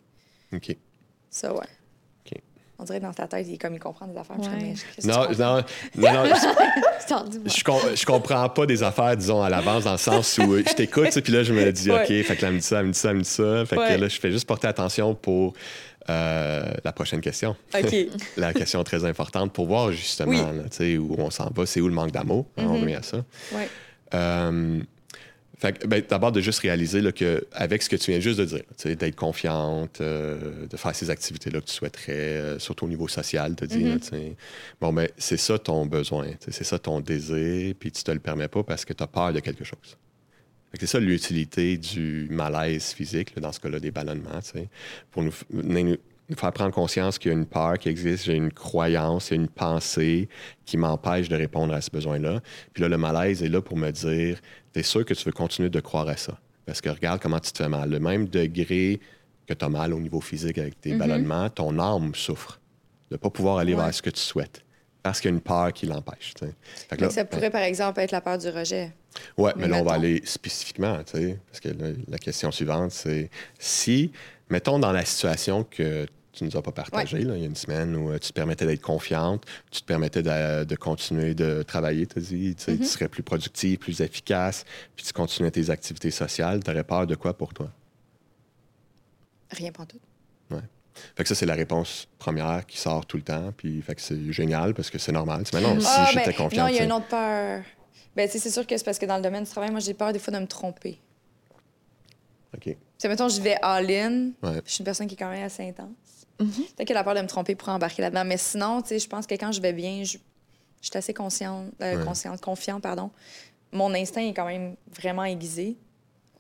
S3: OK.
S1: Ça, ouais. On dirait que dans ta tête, il est comme il comprend des affaires.
S2: Ouais.
S1: Je
S3: Non, non, non, non, je, com- je comprends pas des affaires, disons, à l'avance, dans le sens où euh, je t'écoute, puis là, je me dis,
S1: Ouais.
S3: OK, fait que là, elle me dit ça, elle me dit ça, elle me dit ça. Fait que
S1: Ouais.
S3: là, je fais juste porter attention pour euh, la prochaine question.
S1: OK.
S3: la question très importante pour voir justement
S1: Oui.
S3: là, où on s'en va, c'est où le manque d'amour? hein, On revient à ça.
S1: Ouais.
S3: Euh, fait que, ben, d'abord, de juste réaliser là, que avec ce que tu viens juste de dire, d'être confiante, euh, de faire ces activités-là que tu souhaiterais, euh, surtout au niveau social, te dire,
S1: Mhm.
S3: sais, bon, ben, c'est ça ton besoin, c'est ça ton désir, puis tu te le permets pas parce que tu as peur de quelque chose. C'est ça l'utilité du malaise physique, là, dans ce cas-là, des ballonnements, pour nous, nous, nous faire prendre conscience qu'il y a une peur qui existe, j'ai une croyance, une pensée qui m'empêche de répondre à ce besoin-là. Puis là, le malaise est là pour me dire, t'es sûr que tu veux continuer de croire à ça? Parce que regarde comment tu te fais mal. Le même degré que tu as mal au niveau physique avec tes
S1: Mhm.
S3: ballonnements, ton âme souffre de ne pas pouvoir aller
S1: Ouais.
S3: vers ce que tu souhaites. Parce qu'il y a une peur qui l'empêche.
S1: ça pourrait, par exemple, être la peur du rejet.
S3: Ouais, mais,
S1: Mais
S3: là, on va aller spécifiquement, parce que là, la question suivante, c'est si, mettons dans la situation que tu nous as pas partagée, là, il y a une semaine où euh, tu te permettais d'être confiante, tu te permettais de, de continuer de travailler, tu dit, tu sais,
S1: Mm-hmm.
S3: tu serais plus productive, plus efficace, puis tu continuais tes activités sociales, tu aurais peur de quoi pour toi?
S1: Rien tout.
S3: Fait que ça, c'est la réponse première qui sort tout le temps, puis fait que c'est génial parce que c'est normal. Tu mais non, si
S1: Ah,
S3: j'étais
S1: ben,
S3: confiante.
S1: non, il y a
S3: tu
S1: une autre peur. Ben, tu c'est sûr que c'est parce que dans le domaine du travail, moi, j'ai peur des fois de me tromper.
S3: OK.
S1: Tu sais, mettons, je vais all-in.
S3: Ouais.
S1: Je suis une personne qui est quand même assez intense. Peut-être que la peur de me tromper pour embarquer là-dedans. Mais sinon, tu sais, je pense que quand je vais bien, je, je suis assez consciente, euh,
S3: Ouais.
S1: consciente, confiante, pardon. Mon instinct est quand même vraiment aiguisé,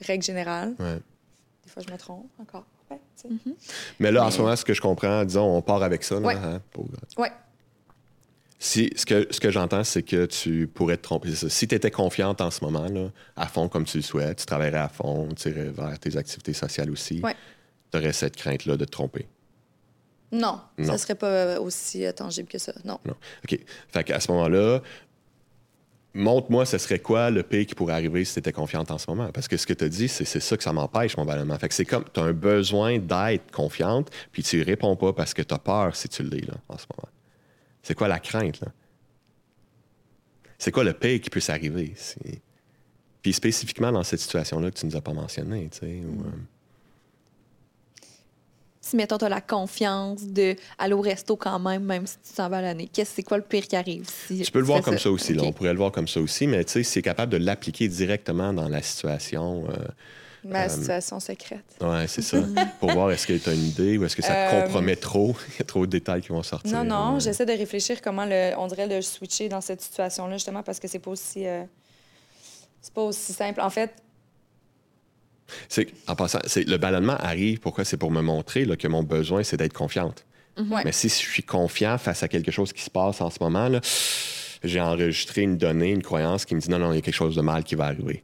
S1: règle générale.
S3: Ouais.
S1: Des fois, je me trompe encore. Ouais, sais.
S3: Mais là, en
S1: Mais-
S3: ce moment, ce que je comprends, disons, on part avec ça. là,
S1: Ouais.
S3: hein, pour-
S1: Ouais.
S3: Si, ce que, ce que j'entends, c'est que tu pourrais te tromper. c'est ça. Si tu étais confiante en ce moment, là, à fond comme tu le souhaites, tu travaillerais à fond, tu irais vers tes activités sociales aussi,
S1: Ouais.
S3: tu aurais cette crainte-là de te tromper.
S1: Non,
S3: Non.
S1: ça serait pas aussi euh, tangible que ça. Non.
S3: Non. OK. Fait qu'à ce moment-là, montre-moi ce serait quoi le pire qui pourrait arriver si tu étais confiante en ce moment? Parce que ce que tu as dit, c'est ça que ça m'empêche, mon ballonnement. Fait que c'est comme, tu as un besoin d'être confiante, puis tu réponds pas parce que tu as peur si tu l'es, là, en ce moment. C'est quoi la crainte, là? C'est quoi le pire qui peut s'arriver? C'est- Puis spécifiquement dans cette situation-là que tu nous as pas mentionné, tu sais. ou, euh,
S2: Si, mettons, tu as la confiance de aller au resto quand même, même si tu t'en vas à l'année, qu'est-ce c'est quoi le pire qui arrive? Si
S3: Tu peux le voir comme ça, aussi. là. On pourrait le voir comme ça aussi, mais tu sais, c'est capable de l'appliquer directement dans la situation. euh,
S1: Ma
S3: Euh,
S1: situation secrète.
S3: Ouais, c'est ça. Pour voir est-ce que tu as une idée ou est-ce que ça te
S1: Euh,
S3: compromet trop. Il y a trop de détails qui vont sortir.
S1: Non, non, j'essaie de réfléchir comment le, on dirait le switcher dans cette situation-là, justement, parce que c'est pas aussi. euh, c'est pas aussi simple. En fait,
S3: En passant, c'est, le ballonnement arrive, pourquoi? C'est pour me montrer là, que mon besoin, c'est d'être confiante.
S1: ouais.
S3: Mais si je suis confiant face à quelque chose qui se passe en ce moment, j'ai enregistré une donnée, une croyance qui me dit non, non, il y a quelque chose de mal qui va arriver.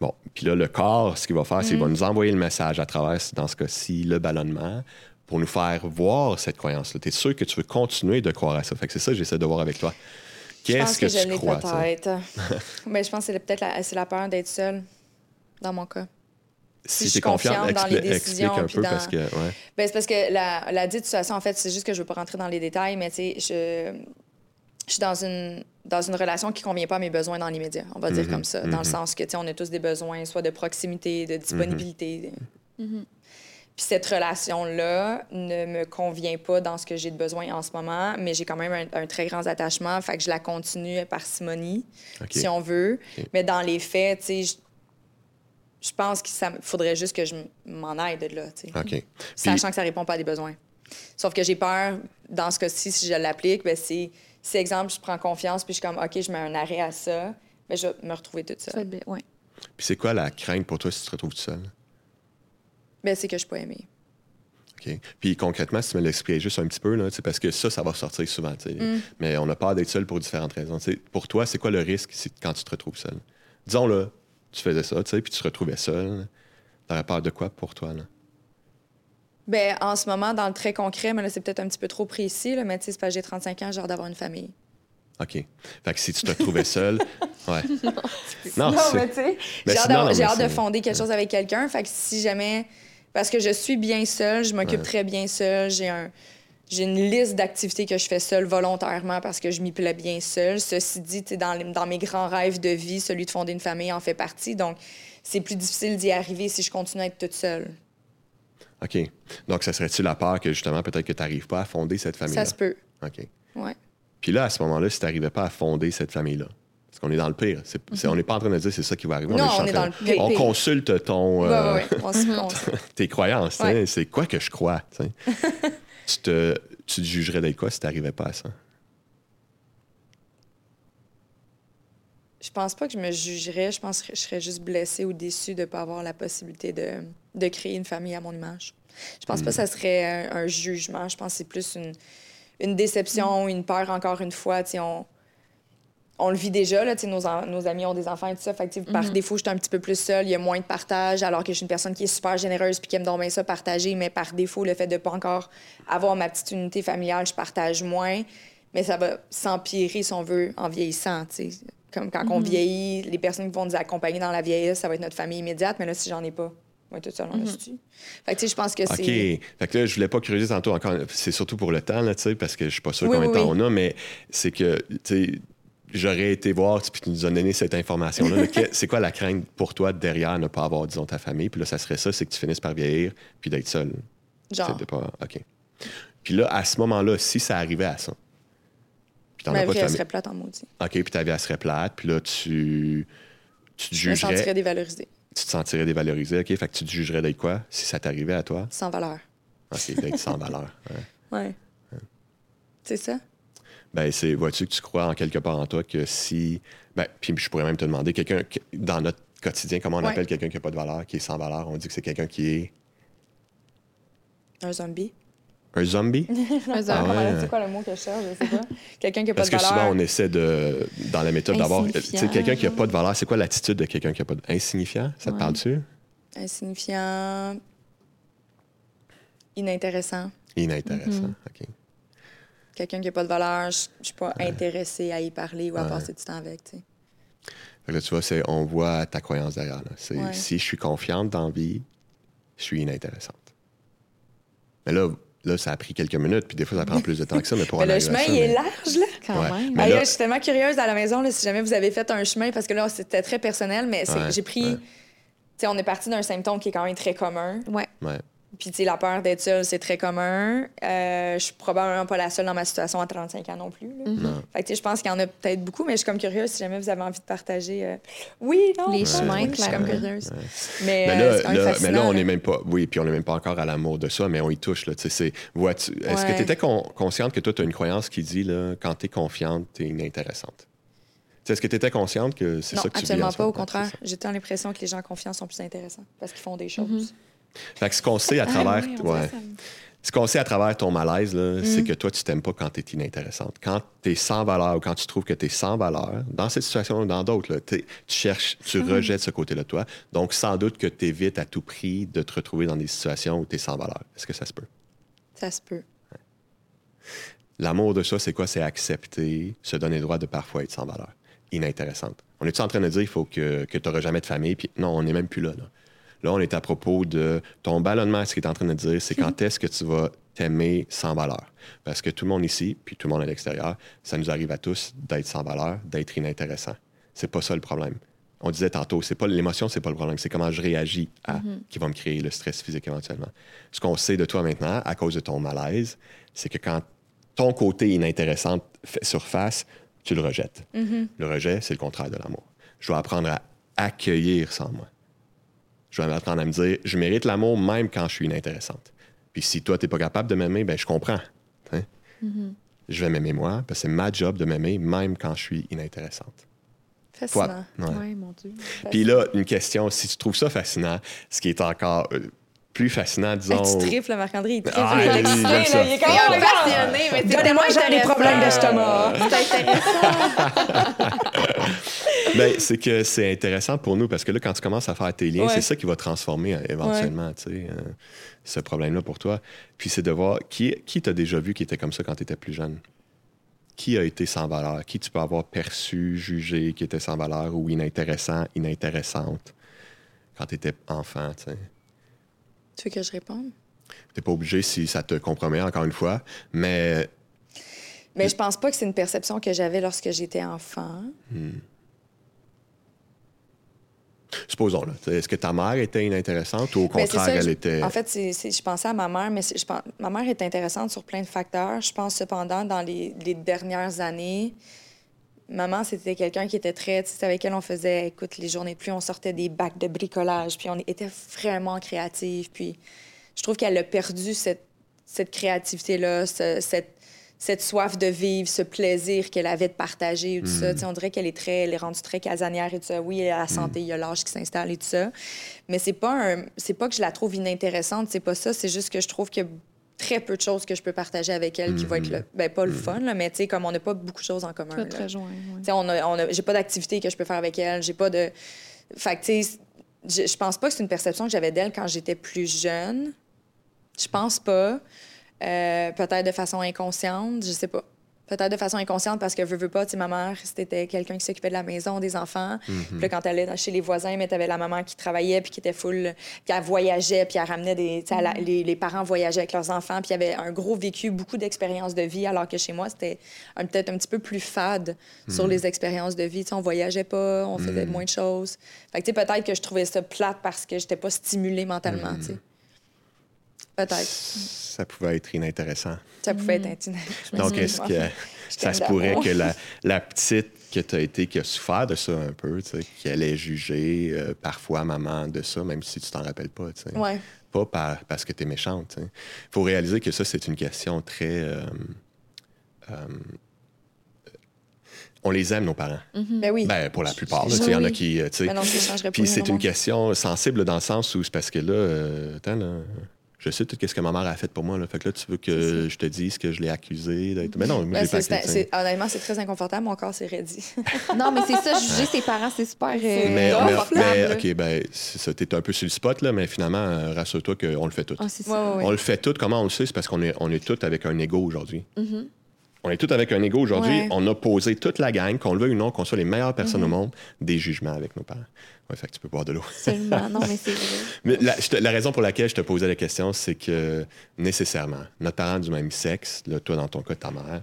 S3: Bon, puis là, le corps, ce qu'il va faire, c'est qu'il va nous envoyer le message à travers, dans ce cas-ci, le ballonnement, pour nous faire voir cette croyance-là. Tu es sûr que tu veux continuer de croire à ça? Fait que c'est ça que j'essaie de voir avec toi.
S1: je pense
S3: Qu'est-ce
S1: que,
S3: que,
S1: je
S3: tu crois?
S1: peut-être. Mais je pense que c'est peut-être la, la peur d'être seule, dans mon cas.
S3: Si
S1: je
S3: tu es confiante,
S1: dans les décisions,
S3: explique un peu
S1: dans-
S3: parce que. Ouais.
S1: Ben, c'est parce que la, la dite situation, en fait, c'est juste que je veux pas rentrer dans les détails, mais tu sais, je, je suis dans une, dans une relation qui convient pas à mes besoins dans l'immédiat, on va dire
S3: Mhm,
S1: comme ça, dans le sens que, tu sais, on a tous des besoins, soit de proximité, de disponibilité.
S3: Mhm.
S1: Puis cette relation-là ne me convient pas dans ce que j'ai de besoin en ce moment, mais j'ai quand même un, un très grand attachement, fait que je la continue par simonie, si on veut. Mais dans les faits, tu sais, je, pense qu'il faudrait juste que je m'en aille de là, tu sais
S3: OK. Puis,
S1: sachant que ça répond pas à des besoins. Sauf que j'ai peur, dans ce cas-ci, si je l'applique, ben c'est, si, exemple, je prends confiance, puis je suis comme, OK, je mets un arrêt à ça, ben je vais me retrouver toute seule.
S2: bien, ouais.
S3: puis c'est quoi la crainte pour toi si tu te retrouves tout seul?
S1: Ben, c'est que je suis pas aimée.
S3: OK. Puis concrètement, si tu me l'expliquais juste un petit peu, là, parce que ça, ça va sortir souvent.
S1: Mm.
S3: Mais on a peur d'être seul pour différentes raisons. Pour toi, c'est quoi le risque si- quand tu te retrouves seul? Disons, là, tu faisais ça, tu sais, puis tu te retrouvais seul. T'aurais peur de quoi pour toi? Là?
S1: Ben, en ce moment, dans le très concret, mais là, c'est peut-être un petit peu trop précis, là, mais tu sais, c'est parce que j'ai 35 ans, j'ai hâte d'avoir une famille.
S3: OK. Fait que si tu te retrouvais seul, ouais. Non,
S1: mais tu sais, j'ai hâte,
S3: non,
S1: de fonder quelque chose avec quelqu'un. Fait que si jamais. Parce que je suis bien seule, je m'occupe
S3: Ouais.
S1: très bien seule, j'ai un. J'ai une liste d'activités que je fais seule volontairement parce que je m'y plais bien seule. Ceci dit, dans, les- dans mes grands rêves de vie, celui de fonder une famille en fait partie. Donc, c'est plus difficile d'y arriver si je continue à être toute seule.
S3: OK. Donc, ça serait-tu la peur que justement, peut-être que tu n'arrives pas à fonder cette famille-là?
S1: Ça se peut.
S3: OK.
S1: Ouais.
S3: Puis là, à ce moment-là, si tu n'arrivais pas à fonder cette famille-là, parce qu'on est dans le pire, c'est- on n'est pas en train de dire c'est ça qui va arriver.
S1: Non, on est dans le pire.
S3: On consulte ton, euh,
S1: ouais, ouais. On
S3: tes croyances. Hein. C'est quoi que je crois? tu te, tu te jugerais d'être quoi si tu n'arrivais pas à ça?
S1: Je pense pas que je me jugerais. Je pense que je serais juste blessée ou déçue de ne pas avoir la possibilité de, de créer une famille à mon image. Je pense pas que ça serait un, un jugement. Je pense que c'est plus une, une déception, une peur, encore une fois. On, on le vit déjà, là, nos, amis ont des enfants et tout ça. Fait que, par défaut, je suis un petit peu plus seule, il y a moins de partage, alors que je suis une personne qui est super généreuse puis qui aime donc bien ça partager. Mais par défaut, le fait de pas encore avoir ma petite unité familiale, je partage moins. Mais ça va s'empirer, si on veut, en vieillissant. Comme quand on vieillit, les personnes qui vont nous accompagner dans la vieillesse, ça va être notre famille immédiate. Mais là, si j'en ai pas, moi, toute seule, on reste Fait que, je pense que
S3: OK.
S1: c'est...
S3: Fait que là, je voulais pas creuser tantôt encore. C'est surtout pour le temps, là, tu sais, parce que je suis pas sûr
S1: Oui,
S3: combien de
S1: oui,
S3: temps
S1: oui.
S3: on a, mais c'est que, tu sais, j'aurais été voir, puis tu nous as donné cette information-là. c'est quoi la crainte pour toi derrière ne pas avoir, disons, ta famille? Puis là, ça serait ça, c'est que tu finisses par vieillir, puis d'être seul.
S1: Genre.
S3: De pas... OK. Puis là, à ce moment-là, si ça arrivait à ça, puis t'en
S1: Ma
S3: as pas
S1: vie,
S3: de
S1: elle serait plate en maudit.
S3: OK, puis ta vie, elle serait plate, puis là, tu, tu te
S1: Je me
S3: jugerais,
S1: sentirais dévalorisée,
S3: tu te sentirais dévalorisé. OK, fait que tu te jugerais d'être quoi si ça t'arrivait à toi?
S1: sans valeur.
S3: OK, d'être sans valeur. Ouais.
S1: Ouais. C'est ça?
S3: Ben, c'est, vois-tu que tu crois en quelque part en toi que si. Ben, puis je pourrais même te demander, quelqu'un, que- dans notre quotidien, comment on
S1: Ouais.
S3: appelle quelqu'un qui n'a pas de valeur, qui est sans valeur? On dit que c'est quelqu'un qui est
S1: Un zombie?
S3: un zombie?
S2: Un
S3: Ah
S2: homme.
S3: ouais.
S1: C'est quoi le mot que je cherche? Je sais pas. Quelqu'un qui n'a pas
S3: Parce
S1: de
S3: que
S1: valeur.
S3: souvent, on essaie de, dans la méthode d'avoir. Tu sais,
S2: Insignifiant.
S3: quelqu'un qui n'a pas de valeur, c'est quoi l'attitude de quelqu'un qui n'a pas de. Insignifiant? Ça te parle-tu?
S1: Insignifiant. Inintéressant.
S3: Inintéressant. OK.
S1: Quelqu'un qui n'a pas de valeur, je ne suis pas intéressée à y parler ou à passer du temps avec. tu sais.
S3: Fait que là, tu vois, c'est, on voit ta croyance derrière. là. C'est,
S1: Ouais.
S3: Si je suis confiante dans la vie, je suis inintéressante. Mais là, là, ça a pris quelques minutes, puis des fois, ça prend plus de temps que ça. Mais pour
S1: Mais
S3: en
S1: le chemin,
S3: ça,
S1: il est large, là.
S2: Quand
S3: Ouais.
S2: même.
S3: Mais là-
S1: là, je suis tellement curieuse à la maison, là, si jamais vous avez fait un chemin, parce que là, c'était très personnel, mais
S3: Ouais,
S1: j'ai pris.
S3: ouais.
S1: Tu sais, on est parti d'un symptôme qui est quand même très commun.
S2: Ouais.
S1: Puis, tu sais, la peur d'être seule, c'est très commun. Euh, je suis probablement pas la seule dans ma situation à 35 ans non plus. là.
S3: Non.
S1: Fait que, tu sais, je pense qu'il y en a peut-être beaucoup, mais je suis comme curieuse si jamais vous avez envie de partager. euh, Oui, non.
S2: Les chemins,
S1: oui, Je suis comme curieuse. Mais,
S3: Mais
S1: euh,
S3: là, mais là, on n'est même pas. Oui, puis on n'est même pas encore à l'amour de ça, mais on y touche. Là, tu sais, c'est- vois-tu- Est-ce que tu étais consciente que toi, tu as une croyance qui dit là, quand tu es confiante, tu es inintéressante? Tu sais, Est-ce que tu étais consciente que c'est
S1: Non,
S3: ça que tu vis
S1: absolument pas. Au contraire, j'ai tant l'impression que les gens confiants sont plus intéressants parce qu'ils font des choses.
S2: Mhm.
S3: Fait que ce qu'on sait à
S2: Ah
S3: travers.
S2: oui,
S3: ouais. Ce qu'on sait à travers ton malaise,
S1: Mm.
S3: c'est que toi, tu t'aimes pas quand tu es inintéressante. Quand tu es sans valeur ou quand tu trouves que tu es sans valeur, dans cette situation ou dans d'autres, tu cherches, tu
S1: Mm.
S3: rejettes ce côté-là de toi. Donc, sans doute que tu évites à tout prix de te retrouver dans des situations où tu es sans valeur. Est-ce que ça se peut?
S1: Ça se peut.
S3: L'amour de ça, c'est quoi? C'est accepter, se donner le droit de parfois être sans valeur, inintéressante. On est-tu en train de dire qu'il faut que, que tu n'auras jamais de famille? Puis non, on n'est même plus là, là. Là, on est à propos de ton ballonnement. Ce qu'il est en train de dire, c'est quand est-ce que tu vas t'aimer sans valeur? Parce que tout le monde ici, puis tout le monde à l'extérieur, ça nous arrive à tous d'être sans valeur, d'être inintéressant. C'est pas ça le problème. On disait tantôt, c'est pas l'émotion, c'est pas le problème, c'est comment je réagis à qui va me créer le stress physique éventuellement. Ce qu'on sait de toi maintenant, à cause de ton malaise, c'est que quand ton côté inintéressant fait surface, tu le rejettes. Le rejet, c'est le contraire de l'amour. Je dois apprendre à accueillir sans moi. Je dois apprendre à me dire, je mérite l'amour même quand je suis inintéressante. Puis si toi, tu n'es pas capable de m'aimer, ben je comprends. hein. Je vais m'aimer moi, parce que c'est ma job de m'aimer même quand je suis inintéressante.
S1: Fascinant.
S3: Ouais.
S2: Ouais, mon Dieu.
S3: Puis là, une question, si tu trouves ça fascinant, ce qui est encore euh, plus fascinant, disons...
S1: Hey, tu triples, Marc-André, il triple.
S3: Ah,
S1: il
S3: ça.
S1: il est
S2: un
S1: God!
S2: passionné,
S1: Donnez-moi j'ai des problèmes d'estomac.
S2: C'est intéressant.
S3: Ben, c'est que c'est intéressant pour nous parce que là, quand tu commences à faire tes liens,
S1: Ouais.
S3: c'est ça qui va transformer euh, éventuellement, euh, ce problème-là pour toi. Puis c'est de voir qui, qui t'a déjà vu qui était comme ça quand tu étais plus jeune? Qui a été sans valeur? Qui tu peux avoir perçu, jugé, qui était sans valeur ou inintéressant, inintéressante quand tu étais enfant, tu
S1: veux que je réponde?
S3: T'es pas obligé si ça te compromet, encore une fois, mais
S1: Mais je pense pas que c'est une perception que j'avais lorsque j'étais enfant.
S3: Supposons, est-ce que ta mère était inintéressante ou au
S1: Ben,
S3: contraire,
S1: ça,
S3: elle
S1: je-
S3: était...
S1: En fait, je pensais à ma mère, mais c'est- je pense, ma mère est intéressante sur plein de facteurs. Je pense cependant, dans les, les dernières années, maman, c'était quelqu'un qui était très... Tu sais, avec elle, on faisait, écoute, les journées de pluie, on sortait des bacs de bricolage, puis on était vraiment créatifs. Puis je trouve qu'elle a perdu cette, cette créativité-là, ce- cette, cette soif de vivre, ce plaisir qu'elle avait de partager et tout ça. Tu sais, on dirait qu'elle est très, elle est rendue très casanière et tout ça. Oui, il y a la santé, il y a l'âge qui s'installe et tout ça. Mais c'est pas un, c'est pas que je la trouve inintéressante, c'est pas ça. C'est juste que je trouve qu'il y a très peu de choses que je peux partager avec elle qui vont être le, ben pas le fun là, mais tu sais comme on n'a pas beaucoup de choses en commun.
S2: Pas
S1: là.
S2: très joint, ouais.
S1: Tu sais, on a, on a- j'ai pas d'activité que je peux faire avec elle. J'ai pas de. Fait que, tu sais, je, je pense pas que c'est une perception que j'avais d'elle quand j'étais plus jeune. Je pense pas. Euh, peut-être de façon inconsciente, je sais pas. Peut-être de façon inconsciente parce que veux, veux pas, tu sais, ma mère, c'était quelqu'un qui s'occupait de la maison, des enfants. Puis là, quand elle allait chez les voisins, mais t'avais la maman qui travaillait puis qui était full, puis elle voyageait, puis elle ramenait des. elle a- les, les parents voyageaient avec leurs enfants, puis il y avait un gros vécu, beaucoup d'expériences de vie, alors que chez moi, c'était un- peut-être un petit peu plus fade sur les expériences de vie. Tu sais, on voyageait pas, on faisait moins de choses. Fait que, peut-être que je trouvais ça plate parce que j'étais pas stimulée mentalement, tu sais. Peut-être.
S3: Ça pouvait être inintéressant.
S1: Ça pouvait être intimidant.
S3: Donc, est-ce que ça se pourrait que la, la petite que tu as été, qui a souffert de ça un peu, tu sais, qu'elle ait jugé euh, parfois maman de ça, même si tu t'en rappelles pas, tu sais.
S1: Ouais.
S3: Pas par- parce que tu es méchante. Il faut réaliser que ça, c'est une question très. euh, euh, on les aime, nos parents.
S1: Ben oui.
S3: Ben, pour la plupart.
S1: Oui,
S3: Il y en a qui. euh, tu sais,
S1: Ben
S3: Puis c'est une question sensible dans le sens où c'est parce que là, euh, attends, là, je sais tout ce que ma mère a fait pour moi. Là. Fait que là, tu veux que je te dise que je l'ai accusé d'être. Mais non, moi,
S1: Ben,
S3: j'ai pas
S1: c'est-
S3: accusé.
S1: c'est- honnêtement, c'est très inconfortable. Mon corps s'est raidi.
S2: Non, mais c'est ça, juger ses parents, c'est super. euh,
S3: Mais, mais, mais,
S2: là.
S3: OK, ben, c'est ça. T'es un peu sur le spot, là, mais finalement, euh, rassure-toi qu'on le fait tout.
S2: Ah, c'est
S1: Ouais,
S2: ça.
S1: ouais, ouais.
S3: On le fait tout. Comment on le sait? C'est parce qu'on est, on est tous avec un ego aujourd'hui.
S2: Mm-hmm.
S3: On est tous avec un ego aujourd'hui.
S1: Ouais.
S3: On a posé toute la gang, qu'on le veuille ou non, qu'on soit les meilleures personnes
S2: Mm-hmm.
S3: au monde, des jugements avec nos parents. Ouais, fait que tu peux boire de l'eau.
S2: Absolument. Non, mais c'est vrai.
S3: Mais la, je te- la raison pour laquelle je te posais la question, c'est que nécessairement, notre parent du même sexe, là, toi dans ton cas, ta mère,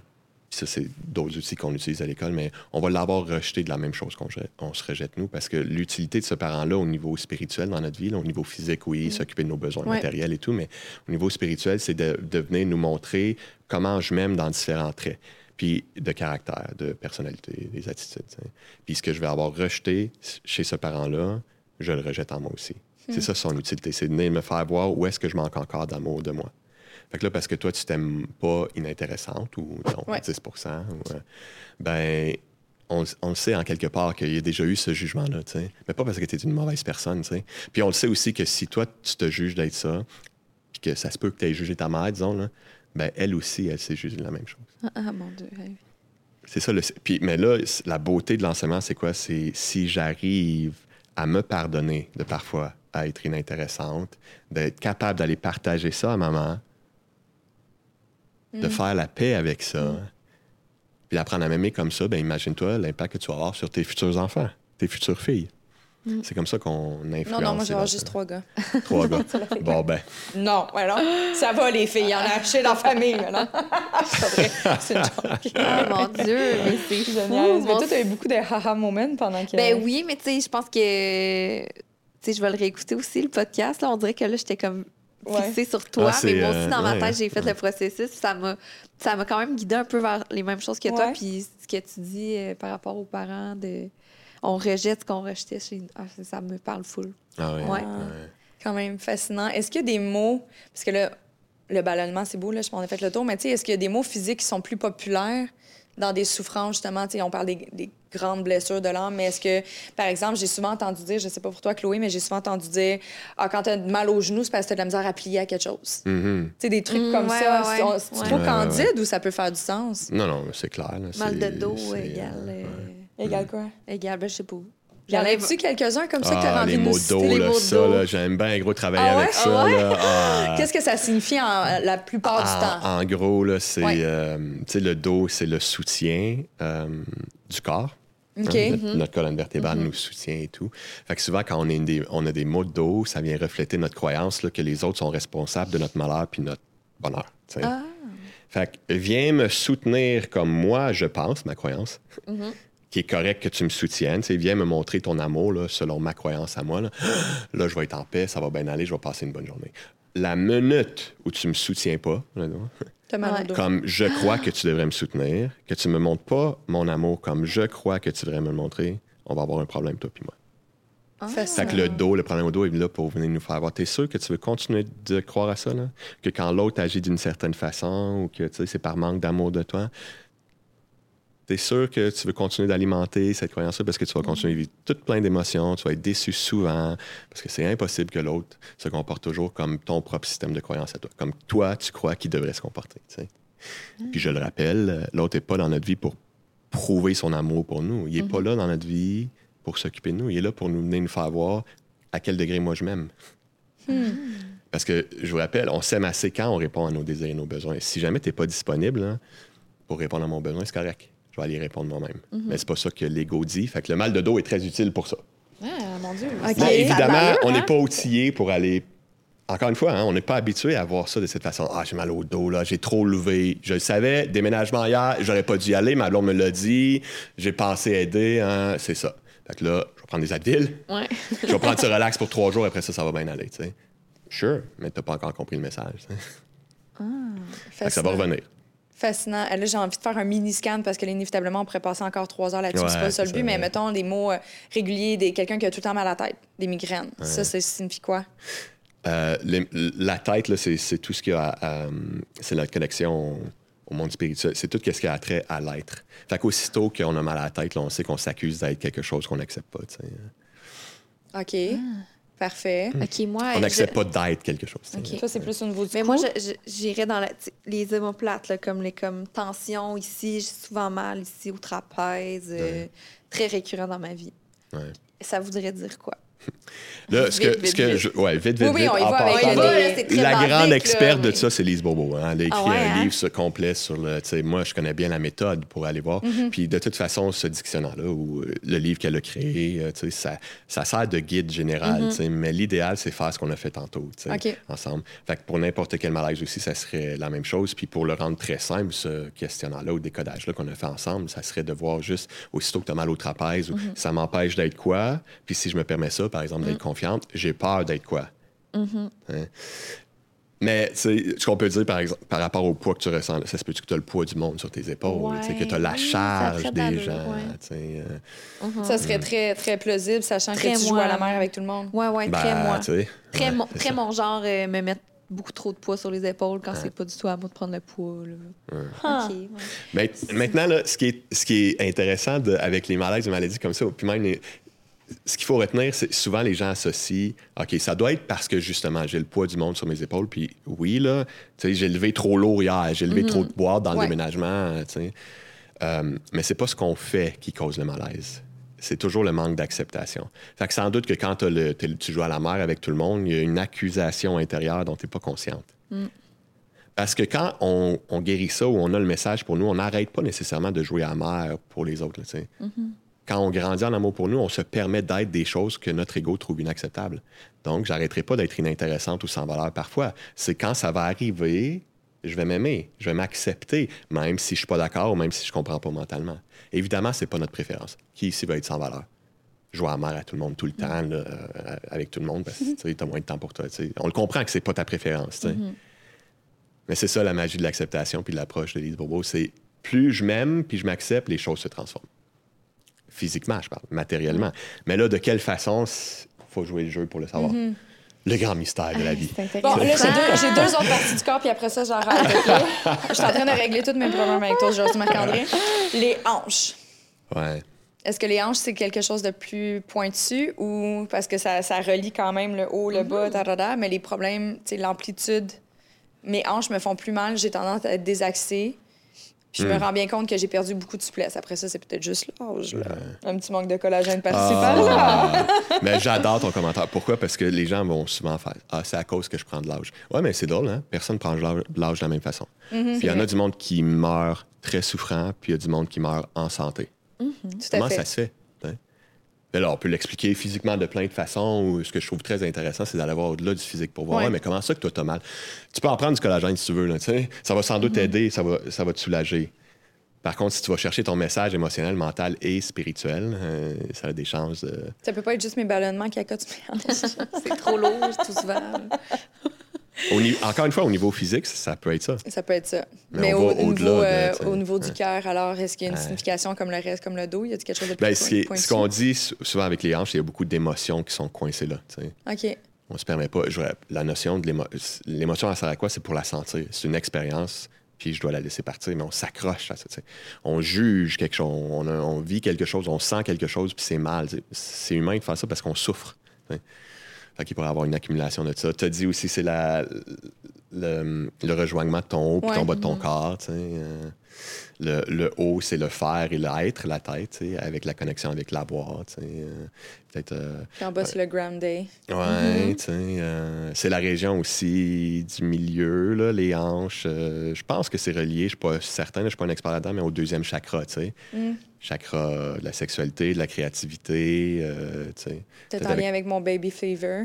S3: puis ça, c'est d'autres outils qu'on utilise à l'école, mais on va l'avoir rejeté de la même chose qu'on on se rejette nous, parce que l'utilité de ce parent-là au niveau spirituel dans notre vie, là, au niveau physique, oui, s'occuper de nos besoins
S1: Ouais.
S3: matériels et tout, mais au niveau spirituel, c'est de, de venir nous montrer comment je m'aime dans différents traits, puis de caractère, de personnalité, des attitudes. tu sais. Puis ce que je vais avoir rejeté chez ce parent-là, je le rejette en moi aussi. C'est ça son utilité, c'est de venir me faire voir où est-ce que je manque encore d'amour de moi. Fait que là, parce que toi, tu t'aimes pas inintéressante ou non,
S1: Ouais.
S3: 10 ou, euh, ben, on, on le sait en quelque part qu'il y a déjà eu ce jugement-là, tu sais. Mais pas parce que tu es une mauvaise personne, tu sais. Puis on le sait aussi que si toi, tu te juges d'être ça, puis que ça se peut que tu aies jugé ta mère, disons, là, ben, elle aussi, elle s'est jugée de la même chose.
S2: Ah, ah, mon Dieu.
S3: C'est ça. Le, puis, mais là, la beauté de l'enseignement, c'est quoi? C'est si j'arrive à me pardonner de parfois à être inintéressante, d'être capable d'aller partager ça à maman, de faire la paix avec ça, puis d'apprendre à m'aimer comme ça, ben imagine-toi l'impact que tu vas avoir sur tes futurs enfants, tes futures filles. C'est comme ça qu'on influence.
S1: Non, non, moi,
S3: enfants.
S1: juste trois gars.
S3: Trois gars. bon, ben,
S1: Non, non. Ça va, les filles. Il y en a dans la famille, là, non? c'est pas vrai. C'est une joke.
S2: Ah, mon Dieu, mais c'est
S1: niaise. Mais toi, t'as eu beaucoup de haha moments pendant que.
S2: Ben oui, mais tu sais, je pense que. Tu sais, je vais le réécouter aussi, le podcast. Là. On dirait que là, j'étais comme
S1: Ouais.
S2: fixée sur toi.
S3: Ah,
S2: mais moi aussi,
S3: euh,
S2: dans ma
S3: ouais,
S2: tête, j'ai fait
S3: ouais.
S2: le processus. Ça m'a, ça m'a quand même guidé un peu vers les mêmes choses que toi. Puis ce que tu dis euh, par rapport aux parents, de on rejette ce qu'on rejetait chez ah, ça, me parle full.
S3: ah ouais,
S2: Ouais.
S3: ouais.
S1: Quand même fascinant. Est-ce qu'il y a des mots. Parce que là, le ballonnement, c'est beau, là, je pense qu'on a fait le tour, mais tu sais, est-ce qu'il y a des mots physiques qui sont plus populaires dans des souffrances, justement? Tu sais, on parle des, des grandes blessures de l'âme, mais est-ce que, par exemple, j'ai souvent entendu dire, je sais pas pour toi, Chloé, mais j'ai souvent entendu dire, ah, quand t'as mal au genou, c'est parce que t'as de la misère à plier à quelque chose. Tu sais, des trucs
S2: Mm,
S1: comme
S2: ouais,
S1: ça.
S2: ouais,
S1: C'est-
S2: ouais.
S1: C'est
S2: Ouais.
S1: trop candide ou ça peut faire du sens?
S3: Non, non, c'est clair. là,
S2: Mal de dos
S3: c'est,
S2: égale.
S3: euh,
S2: euh,
S1: Égal quoi?
S2: Égale, ben, je sais pas.
S1: Y en a-tu quelques-uns comme ça que t'as
S3: Ah,
S1: envie
S3: les
S1: de nous
S3: mots de
S1: citer?
S3: dos,
S2: les
S3: là,
S2: mots de
S3: ça,
S2: dos.
S3: là, j'aime bien gros travailler
S1: Ah ouais?
S3: avec ça.
S1: Ah ouais?
S3: là. Ah.
S1: Qu'est-ce que ça signifie en- la plupart du temps?
S3: En, gros, là, c'est
S1: Ouais.
S3: euh, tu sais, le dos, c'est le soutien euh, du corps.
S1: OK.
S3: Hein, notre, notre colonne vertébrale nous soutient et tout. Fait que souvent, quand on, est des, on a des maux de dos, ça vient refléter notre croyance là, que les autres sont responsables de notre malheur puis notre bonheur.
S2: Ah.
S3: Fait que viens me soutenir comme moi, je pense, ma croyance,
S2: Mm-hmm.
S3: Qui est correct que tu me soutiennes. Tu sais, viens me montrer ton amour là, selon ma croyance à moi. Là. Là, je vais être en paix, ça va bien aller, je vais passer une bonne journée. La minute où tu me soutiens pas, comme je crois que tu devrais me soutenir, que tu me montres pas mon amour comme je crois que tu devrais me le montrer, on va avoir un problème, toi puis moi. Fait que le dos, le problème au dos est là pour venir nous faire voir. T'es sûr que tu veux continuer de croire à ça, là? Que quand l'autre agit d'une certaine façon ou que tu sais, c'est par manque d'amour de toi, t'es sûr que tu veux continuer d'alimenter cette croyance-là parce que tu vas continuer à vivre tout plein d'émotions, tu vas être déçu souvent, parce que c'est impossible que l'autre se comporte toujours comme ton propre système de croyance à toi, comme toi, tu crois qu'il devrait se comporter. tu sais. Puis je le rappelle, l'autre n'est pas dans notre vie pour prouver son amour pour nous. Il n'est pas là dans notre vie pour s'occuper de nous. Il est là pour nous venir nous faire voir à quel degré moi je m'aime. Parce que, je vous rappelle, on s'aime assez quand on répond à nos désirs et nos besoins. Si jamais tu n'es pas disponible hein, pour répondre à mon besoin, c'est correct. Je vais aller y répondre moi-même. Mais c'est pas ça que l'ego dit. Fait que le mal de dos est très utile pour ça.
S1: Ah, mon Dieu.
S3: Évidemment, on n'est
S2: hein?
S3: pas outillé pour aller. Encore une fois, hein, on n'est pas habitué à voir ça de cette façon. Ah, j'ai mal au dos, là, j'ai trop levé. Je le savais, déménagement hier, j'aurais pas dû y aller, ma blonde me l'a dit. J'ai pensé aider, hein, c'est ça. Fait que là, je vais prendre des Advil,
S2: Ouais.
S3: je vais prendre ce relax pour trois jours, après ça, ça va bien aller, tu sais. Sure, mais t'as pas encore compris le message. Fait que ça va revenir.
S1: Fascinant. Euh, Là, j'ai envie de faire un mini scan parce que là, inévitablement, on pourrait passer encore trois heures là-dessus.
S3: Ouais,
S1: c'est pas ça le but,
S3: ça,
S1: mais
S3: ouais.
S1: mettons des mots euh, réguliers, des quelqu'un qui a tout le temps mal à la tête, des migraines. Ça, ça signifie quoi?
S3: Euh, les- la tête, là, c'est, c'est tout ce qui a à- à, c'est notre connexion au, monde spirituel. C'est tout ce qui a trait à l'être. Fait qu'aussitôt qu'on a mal à la tête, là, on sait qu'on s'accuse d'être quelque chose qu'on n'accepte pas. tu sais.
S1: OK. Parfait.
S2: OK, moi.
S3: On n'accepte
S2: je-
S3: pas d'être quelque chose. tu sais.
S2: Ok.
S1: Toi, c'est plus au niveau du
S2: Mais
S1: cou.
S2: moi, j'irais dans la, les omoplates, là, comme les comme tensions ici. J'ai souvent mal ici au trapèze. euh, très récurrent dans ma vie.
S3: Ouais.
S2: Ça voudrait dire quoi?
S3: Là, ce que,
S2: Vite,
S3: ce que
S2: vite.
S3: je, ouais, vite, vite,
S1: Oui, oui, on y
S3: en
S1: va les-
S3: La grande
S2: là,
S3: experte de ça, c'est Lise Bourbeau. hein. Elle a écrit
S2: Ah ouais,
S3: un
S2: hein?
S3: livre complet sur le. tu sais, Moi, je connais bien la méthode pour aller voir.
S2: Mm-hmm.
S3: Puis de toute façon, ce dictionnaire-là, ou euh, le livre qu'elle a créé, euh, tu sais, ça, ça sert de guide général.
S2: Mm-hmm.
S3: Mais l'idéal, c'est faire ce qu'on a fait tantôt, tu sais,
S1: OK.
S3: ensemble. Fait que pour n'importe quel malaise aussi, ça serait la même chose. Puis pour le rendre très simple, ce questionnaire-là ou décodage-là qu'on a fait ensemble, ça serait de voir juste aussitôt que tu as mal au trapèze ou
S2: Mm-hmm.
S3: ça m'empêche d'être quoi. Puis si je me permets ça, par exemple, d'être
S2: Mm.
S3: confiante, j'ai peur d'être quoi?
S2: Mm-hmm.
S3: Hein? Mais tu sais, ce qu'on peut dire par exemple par rapport au poids que tu ressens, là, ça se peut que tu as le poids du monde sur tes épaules, tu sais, que tu as la
S2: oui,
S3: charge des gens.
S2: ouais.
S1: Ça serait très, très plausible, sachant
S2: Très
S1: que tu joues
S2: moi.
S1: à la mer avec tout le monde.
S2: Ouais, ouais, très
S3: ben,
S2: moi. Très,
S3: ouais,
S2: mon, très mon genre, euh, me mettre beaucoup trop de poids sur les épaules quand c'est pas du tout à moi de prendre le poids. Là. OK, ouais.
S3: Mais maintenant, là, ce, qui est, ce qui est intéressant de- avec les malaises et maladies comme ça, puis même les- ce qu'il faut retenir, c'est souvent les gens associent OK, ça doit être parce que justement, j'ai le poids du monde sur mes épaules, puis oui, là, tu sais, j'ai levé trop lourd hier, j'ai levé trop de boîtes dans
S1: Ouais.
S3: le déménagement, euh, tu sais. Mais c'est pas ce qu'on fait qui cause le malaise. C'est toujours le manque d'acceptation. Fait que sans doute que quand le- tu joues à la mer avec tout le monde, il y a une accusation intérieure dont tu n'es pas consciente. Parce que quand on, on guérit ça ou on a le message pour nous, on n'arrête pas nécessairement de jouer à la mer pour les autres. là, tu sais. Quand on grandit en amour pour nous, on se permet d'être des choses que notre ego trouve inacceptables. Donc, j'arrêterai pas d'être inintéressante ou sans valeur parfois. C'est quand ça va arriver, je vais m'aimer, je vais m'accepter, même si je suis pas d'accord ou même si je comprends pas mentalement. Évidemment, c'est pas notre préférence. Qui ici va être sans valeur? Jouer à mer à tout le monde tout le temps, là, euh, avec tout le monde, parce que tu as moins de temps pour toi. On le comprend que c'est pas ta préférence. sais. Mais c'est ça la magie de l'acceptation puis de l'approche de Lise Bourbeau. C'est plus je m'aime puis je m'accepte, les choses se transforment. Physiquement, je parle, matériellement. Mais là, de quelle façon, il faut jouer le jeu pour le savoir. Le grand mystère de la vie.
S2: C'est
S1: Bon, là, j'ai deux, deux autres parties du corps, puis après ça, j'arrête. OK? Je suis en train de régler tous mes problèmes avec toi aujourd'hui, Marc-André. Les hanches.
S3: Ouais.
S1: Est-ce que les hanches, c'est quelque chose de plus pointu ou parce que ça, ça relie quand même le haut, le bas, ta, ta, ta, mais les problèmes, tu sais, l'amplitude, mes hanches me font plus mal, j'ai tendance à être désaxée. Puis je me rends bien compte que j'ai perdu beaucoup de souplesse. Après ça, c'est peut-être juste l'âge. Un petit manque de collagène par-ci, par-là.
S3: Ah. mais j'adore ton commentaire. Pourquoi? Parce que les gens vont souvent faire Ah, c'est à cause que je prends de l'âge. Ouais, mais c'est drôle, hein? Personne ne prend de l'âge- de la même façon.
S1: Mm-hmm.
S3: Puis il y en a du monde qui meurt très souffrant, puis il y a du monde qui meurt en santé.
S1: Tout à
S3: Comment
S1: fait.
S3: ça se fait? Mais là, on peut l'expliquer physiquement de plein de façons. Ou ce que je trouve très intéressant, c'est d'aller voir au-delà du physique pour voir,
S1: Ouais.
S3: Ouais, mais comment ça que toi, t'as mal? Tu peux en prendre du collagène si tu veux. Là, ça va sans doute t'aider, ça va, ça va te soulager. Par contre, si tu vas chercher ton message émotionnel, mental et spirituel, euh, ça a des chances de...
S1: Ça peut pas être juste mes ballonnements qui accotent.
S2: C'est trop lourd, tout souvent.
S3: Au encore une fois, au niveau physique, ça peut être ça.
S1: Ça peut être ça.
S3: Mais
S1: au,
S3: va
S1: au
S3: au-delà
S1: niveau,
S3: de,
S1: euh, au niveau du cœur, alors, est-ce qu'il y a une
S3: Ouais.
S1: signification comme le reste, comme le dos? Y a quelque chose de plus
S3: Ben,
S1: pointu?
S3: ce qu'on dit sou- souvent avec les hanches, il y a beaucoup d'émotions qui sont coincées là.
S1: OK.
S3: On se permet pas. je- la notion de l'émo- l'émotion, elle sert à quoi? C'est pour la sentir. C'est une expérience, puis je dois la laisser partir, mais on s'accroche à ça. On juge quelque chose, on, vit quelque chose, on sent quelque chose, puis c'est mal. C'est humain de faire ça parce qu'on souffre. Fait qu'il pourrait avoir une accumulation de ça. Tu as dit aussi, c'est la, le, le rejoignement de ton haut puis
S1: Ouais.
S3: ton bas de ton corps. tu sais. Euh, le, le haut, c'est le faire et l'être, la tête, tu sais, avec la connexion avec l'avoir. tu sais. Euh, Peut-être. euh,
S1: en bas, c'est le ground day.
S3: Ouais,
S1: Mm-hmm.
S3: tu sais, euh, c'est la région aussi du milieu, là, les hanches. je pense que c'est relié, je suis pas certain, je suis pas un expert là-dedans, mais au deuxième chakra, tu sais.
S1: Mm.
S3: Chakra de la sexualité, de la créativité, euh, tu sais.
S1: Peut-être en
S3: avec-
S1: lien avec mon baby fever.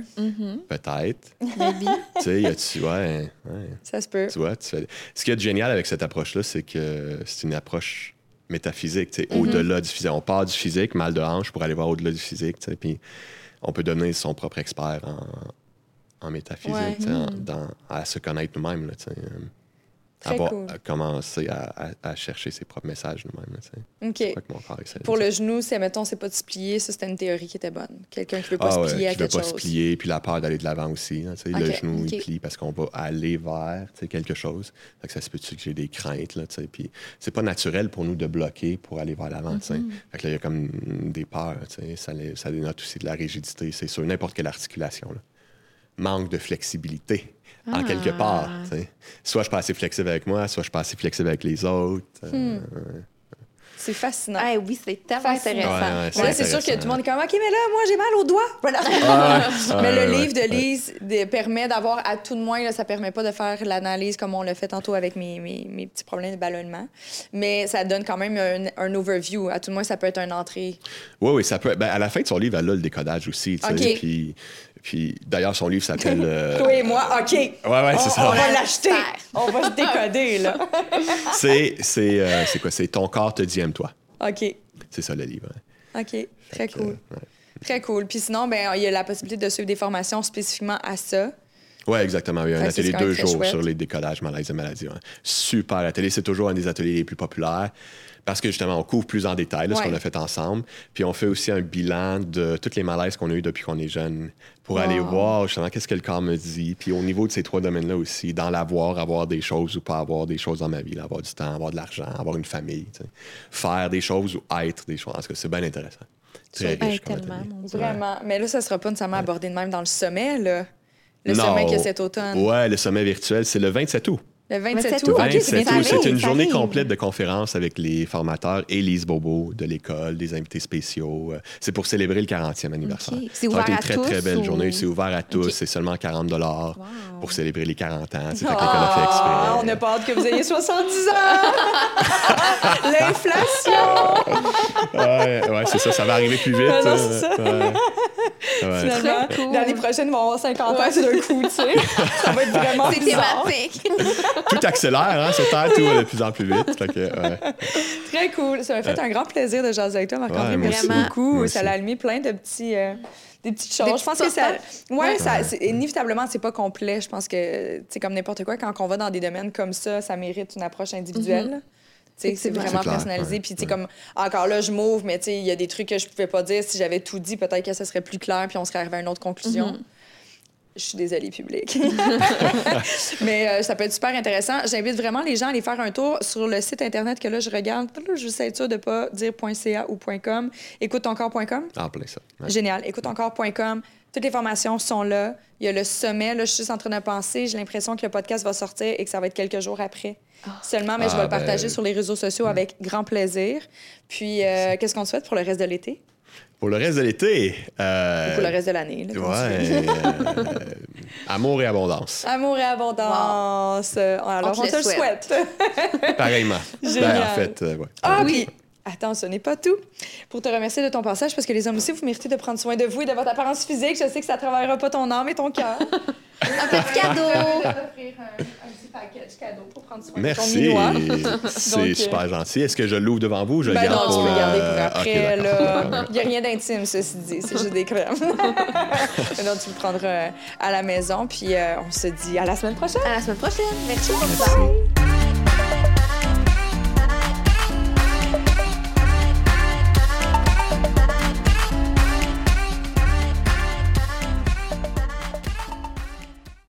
S3: Peut-être.
S2: Maybe.
S3: tu sais, y a-tu, ouais, ouais,
S1: Ça se peut.
S3: tu vois, tu fais- Ce qui est génial avec cette approche-là, c'est que c'est une approche métaphysique, tu sais, au-delà du physique. On part du physique, mal de hanche, pour aller voir au-delà du physique, tu sais, puis on peut devenir son propre expert en, en métaphysique,
S1: Ouais.
S3: tu sais, en- dans- à se connaître nous-mêmes, là, tu sais, euh, avoir-
S1: cool.
S3: à commencer à, à- à chercher ses propres messages nous-mêmes.
S1: OK. Pour le genou, c'est, mettons, c'est pas de se plier. Ça, c'était une théorie qui était bonne. Quelqu'un qui veut pas
S3: Ah
S1: se
S3: ouais,
S1: plier à
S3: qui veut pas se plier, puis la peur d'aller de l'avant aussi. hein, Le genou, il plie parce qu'on va aller vers quelque chose. Fait que ça se peut-tu que j'ai des craintes, là, puis c'est pas naturel pour nous de bloquer pour aller vers l'avant.
S1: Mm-hmm.
S3: Fait que là, il y a comme des peurs, ça, les- ça dénote aussi de la rigidité, c'est sur n'importe quelle articulation, là. Manque de flexibilité, en quelque
S2: Ah.
S3: part. Soit je suis pas assez flexible avec moi, soit je suis pas assez flexible avec les autres. euh,
S1: Hmm. C'est fascinant.
S2: Ah oui, c'est tellement
S1: Fascinant.
S2: intéressant.
S3: Ouais,
S1: c'est sûr que tout le monde est comme, OK, mais là, moi, j'ai mal au doigt. Voilà.
S3: Ah,
S1: mais le
S3: ouais,
S1: livre de. Lise permet d'avoir, à tout de moins, là, ça permet pas de faire l'analyse comme on l'a fait tantôt avec mes, mes, mes petits problèmes de ballonnement. Mais ça donne quand même un, un overview. À tout de moins, ça peut être une entrée.
S3: Oui, oui, ça peut. Ben, à la fin de son livre, elle a le décodage aussi. tu sais.
S1: OK.
S3: Puis, puis d'ailleurs, son livre s'appelle. euh,
S1: Toi et moi, OK.
S3: Ouais, ouais, c'est
S1: on,
S3: ça.
S1: on va l'acheter. On va se décoder, là.
S3: C'est, c'est, euh, c'est quoi? C'est Ton corps te dit aime-toi.
S1: OK.
S3: C'est ça le livre. hein.
S1: OK. Très
S3: que,
S1: cool.
S3: ouais.
S1: Très cool. Puis sinon, ben, il y a la possibilité de suivre des formations spécifiquement à ça.
S3: Oui, exactement. Il y a un atelier deux jours
S1: chouette.
S3: sur les décodages malaises et maladies. Super atelier. C'est toujours un des ateliers les plus populaires parce que justement, on couvre plus en détail là, ce qu'on a fait ensemble. Puis on fait aussi un bilan de toutes les malaises qu'on a eues depuis qu'on est jeune pour
S1: Wow.
S3: aller voir justement qu'est-ce que le corps me dit. Puis au niveau de ces trois domaines-là aussi, dans l'avoir, avoir des choses ou pas avoir des choses dans ma vie, là, avoir du temps, avoir de l'argent, avoir une famille, tu sais. faire des choses ou être des choses. En tout cas, c'est bien intéressant. Très riche
S2: tellement,
S3: atelier.
S2: mon Dieu.
S1: Vraiment. Mais là, ça sera pas nécessairement abordé de même dans le sommet, là. Le
S3: Non.
S1: sommet qu'il y a cet automne.
S3: Ouais, le sommet virtuel, c'est le 27 août.
S1: Le 27
S2: 27
S1: août. c'est
S3: 27
S1: bien
S3: août,
S2: ça
S3: c'est
S2: arrive,
S3: une journée complète de conférences avec les formateurs et Lise Bobo de l'école, des invités spéciaux. Euh, C'est pour célébrer le 40e anniversaire.
S2: C'est ouvert
S3: une
S2: à
S3: très,
S2: tous
S3: très belle
S2: ou-
S3: journée. C'est ouvert à tous. C'est seulement 40
S2: Wow.
S3: pour célébrer les 40 ans. C'est.
S1: Ah, on n'a pas hâte que vous ayez 70 ans! L'inflation!
S3: Ouais, ouais, c'est ça. Ça va arriver plus vite.
S1: Non, ça.
S3: Ouais. Ouais.
S1: Finalement,
S2: cool.
S1: l'année prochaine, ils vont avoir 50 ans d'un coup, tu sais. Ça va être vraiment
S2: thématique.
S3: Tout accélère, hein, sur Terre, tout va de plus en plus vite. Fait que, ouais.
S1: Très cool. Ça m'a fait un grand plaisir de jaser avec toi, Marc-André. Merci beaucoup.
S3: Moi
S1: ça
S3: aussi.
S1: a allumé plein de petits... euh, des petites choses.
S2: Des
S1: je pense que ça. Ouais, ça, c'est- inévitablement, c'est pas complet. Je pense que, c'est comme n'importe quoi, quand on va dans des domaines comme ça, ça mérite une approche individuelle. sais, C'est vraiment
S3: clair,
S1: personnalisé.
S3: ouais,
S1: Puis,
S3: ouais.
S1: comme, encore là, je m'ouvre, mais tu sais, il y a des trucs que je pouvais pas dire. Si j'avais tout dit, peut-être que ça serait plus clair, puis on serait arrivé à une autre conclusion. Je suis désolée, public. Mais euh, ça peut être super intéressant. J'invite vraiment les gens à aller faire un tour sur le site Internet que là, je regarde. Je veux juste être sûre de ne pas dire .ca ou .com. Écoute-ton-corps.com.
S3: En plein ça. Ouais.
S1: Génial. Écoute-encore.com. Toutes les formations sont là. Il y a le sommet. Là, je suis juste en train de penser. J'ai l'impression que le podcast va sortir et que ça va être quelques jours après. Seulement, mais je vais
S3: Ah,
S1: le partager
S3: ben,
S1: sur les réseaux sociaux avec grand plaisir. Puis, euh, qu'est-ce qu'on te souhaite pour le reste de l'été?
S3: Pour le reste de l'été. euh,
S1: Ou pour le reste de l'année?
S3: Ouais. euh, amour et abondance.
S1: Amour et abondance. Euh, Alors,
S2: On
S1: on,
S2: te
S1: te
S2: le
S1: souhaite.
S3: Pareillement.
S1: Génial.
S3: Ben, en fait, euh, ouais.
S1: Ah
S2: Oui.
S1: oui. Attends, ce n'est pas tout. Pour te remercier de ton passage, parce que les hommes aussi, vous méritez de prendre soin de vous et de votre apparence physique. Je sais que ça ne travaillera pas ton âme et ton cœur.
S2: Un petit cadeau.
S1: Offrir un, un petit pack package cadeau pour prendre soin de ton
S3: Merci. C'est
S1: euh,
S3: super gentil. Est-ce que je l'ouvre devant vous? Ou je le
S1: Ben
S3: garde
S1: non,
S3: pour
S1: tu peux
S3: le-
S1: garder pour
S3: Ok,
S1: après.
S3: d'accord.
S1: là. Il n'y a rien d'intime, ceci dit. C'est juste des crèmes. Donc, tu le prendras euh, à la maison. Puis, euh, on se dit à la semaine prochaine.
S2: À la semaine prochaine. Merci.
S3: Merci.